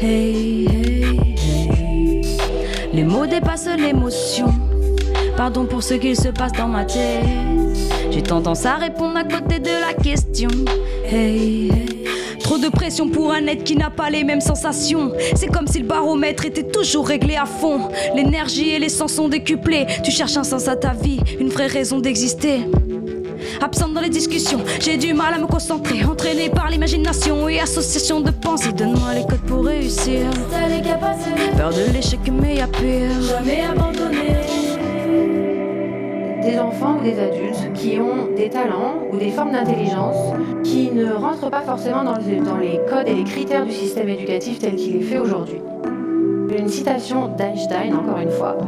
Hey, hey, hey. Les mots dépassent l'émotion. Pardon pour ce qu'il se passe dans ma tête. J'ai tendance à répondre à côté de la question. Hey, hey. Trop de pression pour un être qui n'a pas les mêmes sensations. C'est comme si le baromètre était toujours réglé à fond. L'énergie et les sens sont décuplés. Tu cherches un sens à ta vie, une vraie raison d'exister. Absente dans les discussions, j'ai du mal à me concentrer. Entraîné par l'imagination et association de pensées. Donne-moi les codes pour réussir. T'as les capacités, Peur de l'échec, mais y'a pire. jamais abandonné. des enfants ou des adultes qui ont des talents ou des formes d'intelligence qui ne rentrent pas forcément dans les, dans les codes et les critères du système éducatif tel qu'il est fait aujourd'hui. Une citation d'Einstein, encore une fois,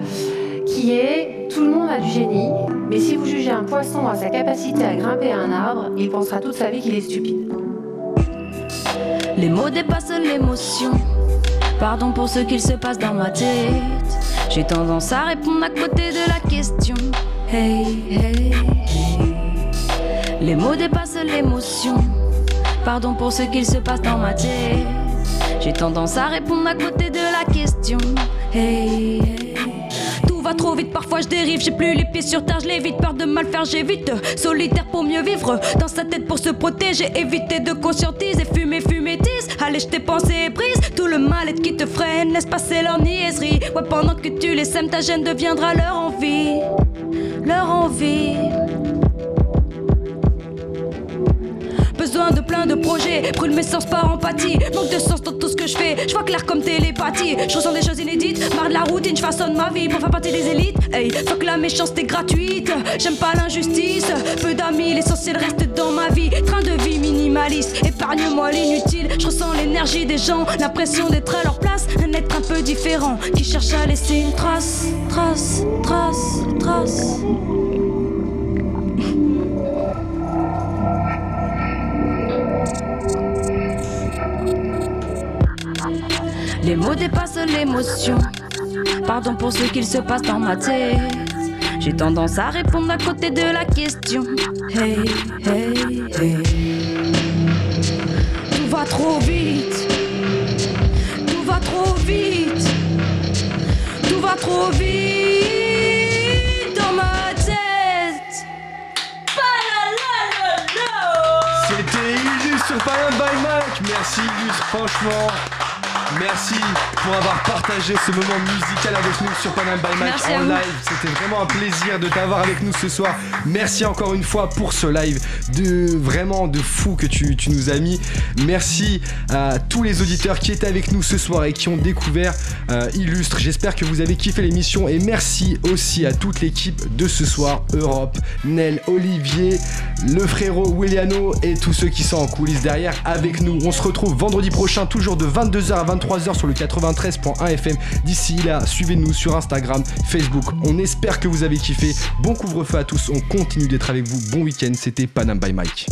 qui est Tout le monde a du génie, mais si vous jugez un poisson à sa capacité à grimper un arbre, il pensera toute sa vie qu'il est stupide. Les mots dépassent l'émotion. Pardon pour ce qu'il se passe dans ma tête. J'ai tendance à répondre à côté de la question. Hey, hey, hey. Les mots dépassent l'émotion. Pardon pour ce qu'il se passe dans ma tête. J'ai tendance à répondre à côté de la question. Hey, hey. Trop vite, parfois je dérive, j'ai plus les pieds sur terre, je l'évite, peur de mal faire, j'évite. Solitaire pour mieux vivre, dans sa tête pour se protéger, éviter de conscientiser, fumer, fumer, tisse. Allez, je t'ai pensé prise, tout le mal-être qui te freine, laisse passer leur niaiserie. Ouais, pendant que tu les sèmes, ta gêne deviendra leur envie, leur envie. Besoin de plein de projets. Brûle mes sens par empathie. Manque de sens dans tout ce que je fais. Je vois clair comme télépathie. Je ressens des choses inédites. Marre de la routine, je façonne ma vie pour faire partie des élites. Hey, que la méchanceté gratuite. J'aime pas l'injustice. Peu d'amis, l'essentiel reste dans ma vie. Train de vie minimaliste. Épargne-moi l'inutile. Je ressens l'énergie des gens. L'impression d'être à leur place. Un être un peu différent qui cherche à laisser une trace. Trace, trace, trace. Les mots dépassent l'émotion. Pardon pour ce qu'il se passe dans ma tête. J'ai tendance à répondre à côté de la question. Hey, hey, hey. Tout va trop vite. Tout va trop vite. Tout va trop vite dans ma tête. C'était Illustre sur Panam by Mike. Merci Illustre, franchement. Merci pour avoir partagé ce moment musical avec nous sur Panam by Merci en live. C'était vraiment un plaisir de t'avoir avec nous ce soir. Merci encore une fois pour ce live de vraiment de fou que tu, tu nous as mis. Merci à tous les auditeurs qui étaient avec nous ce soir et qui ont découvert euh, Illustre. J'espère que vous avez kiffé l'émission et merci aussi à toute l'équipe de ce soir Europe, Nel, Olivier, le frérot Williano et tous ceux qui sont en coulisses derrière avec nous. On se retrouve vendredi prochain, toujours de 22h à 23h sur le 93.1 FM. D'ici là, suivez-nous sur Instagram, Facebook. On espère que vous avez kiffé. Bon couvre-feu à tous. On continue d'être avec vous. Bon week-end. C'était Panam by Mike.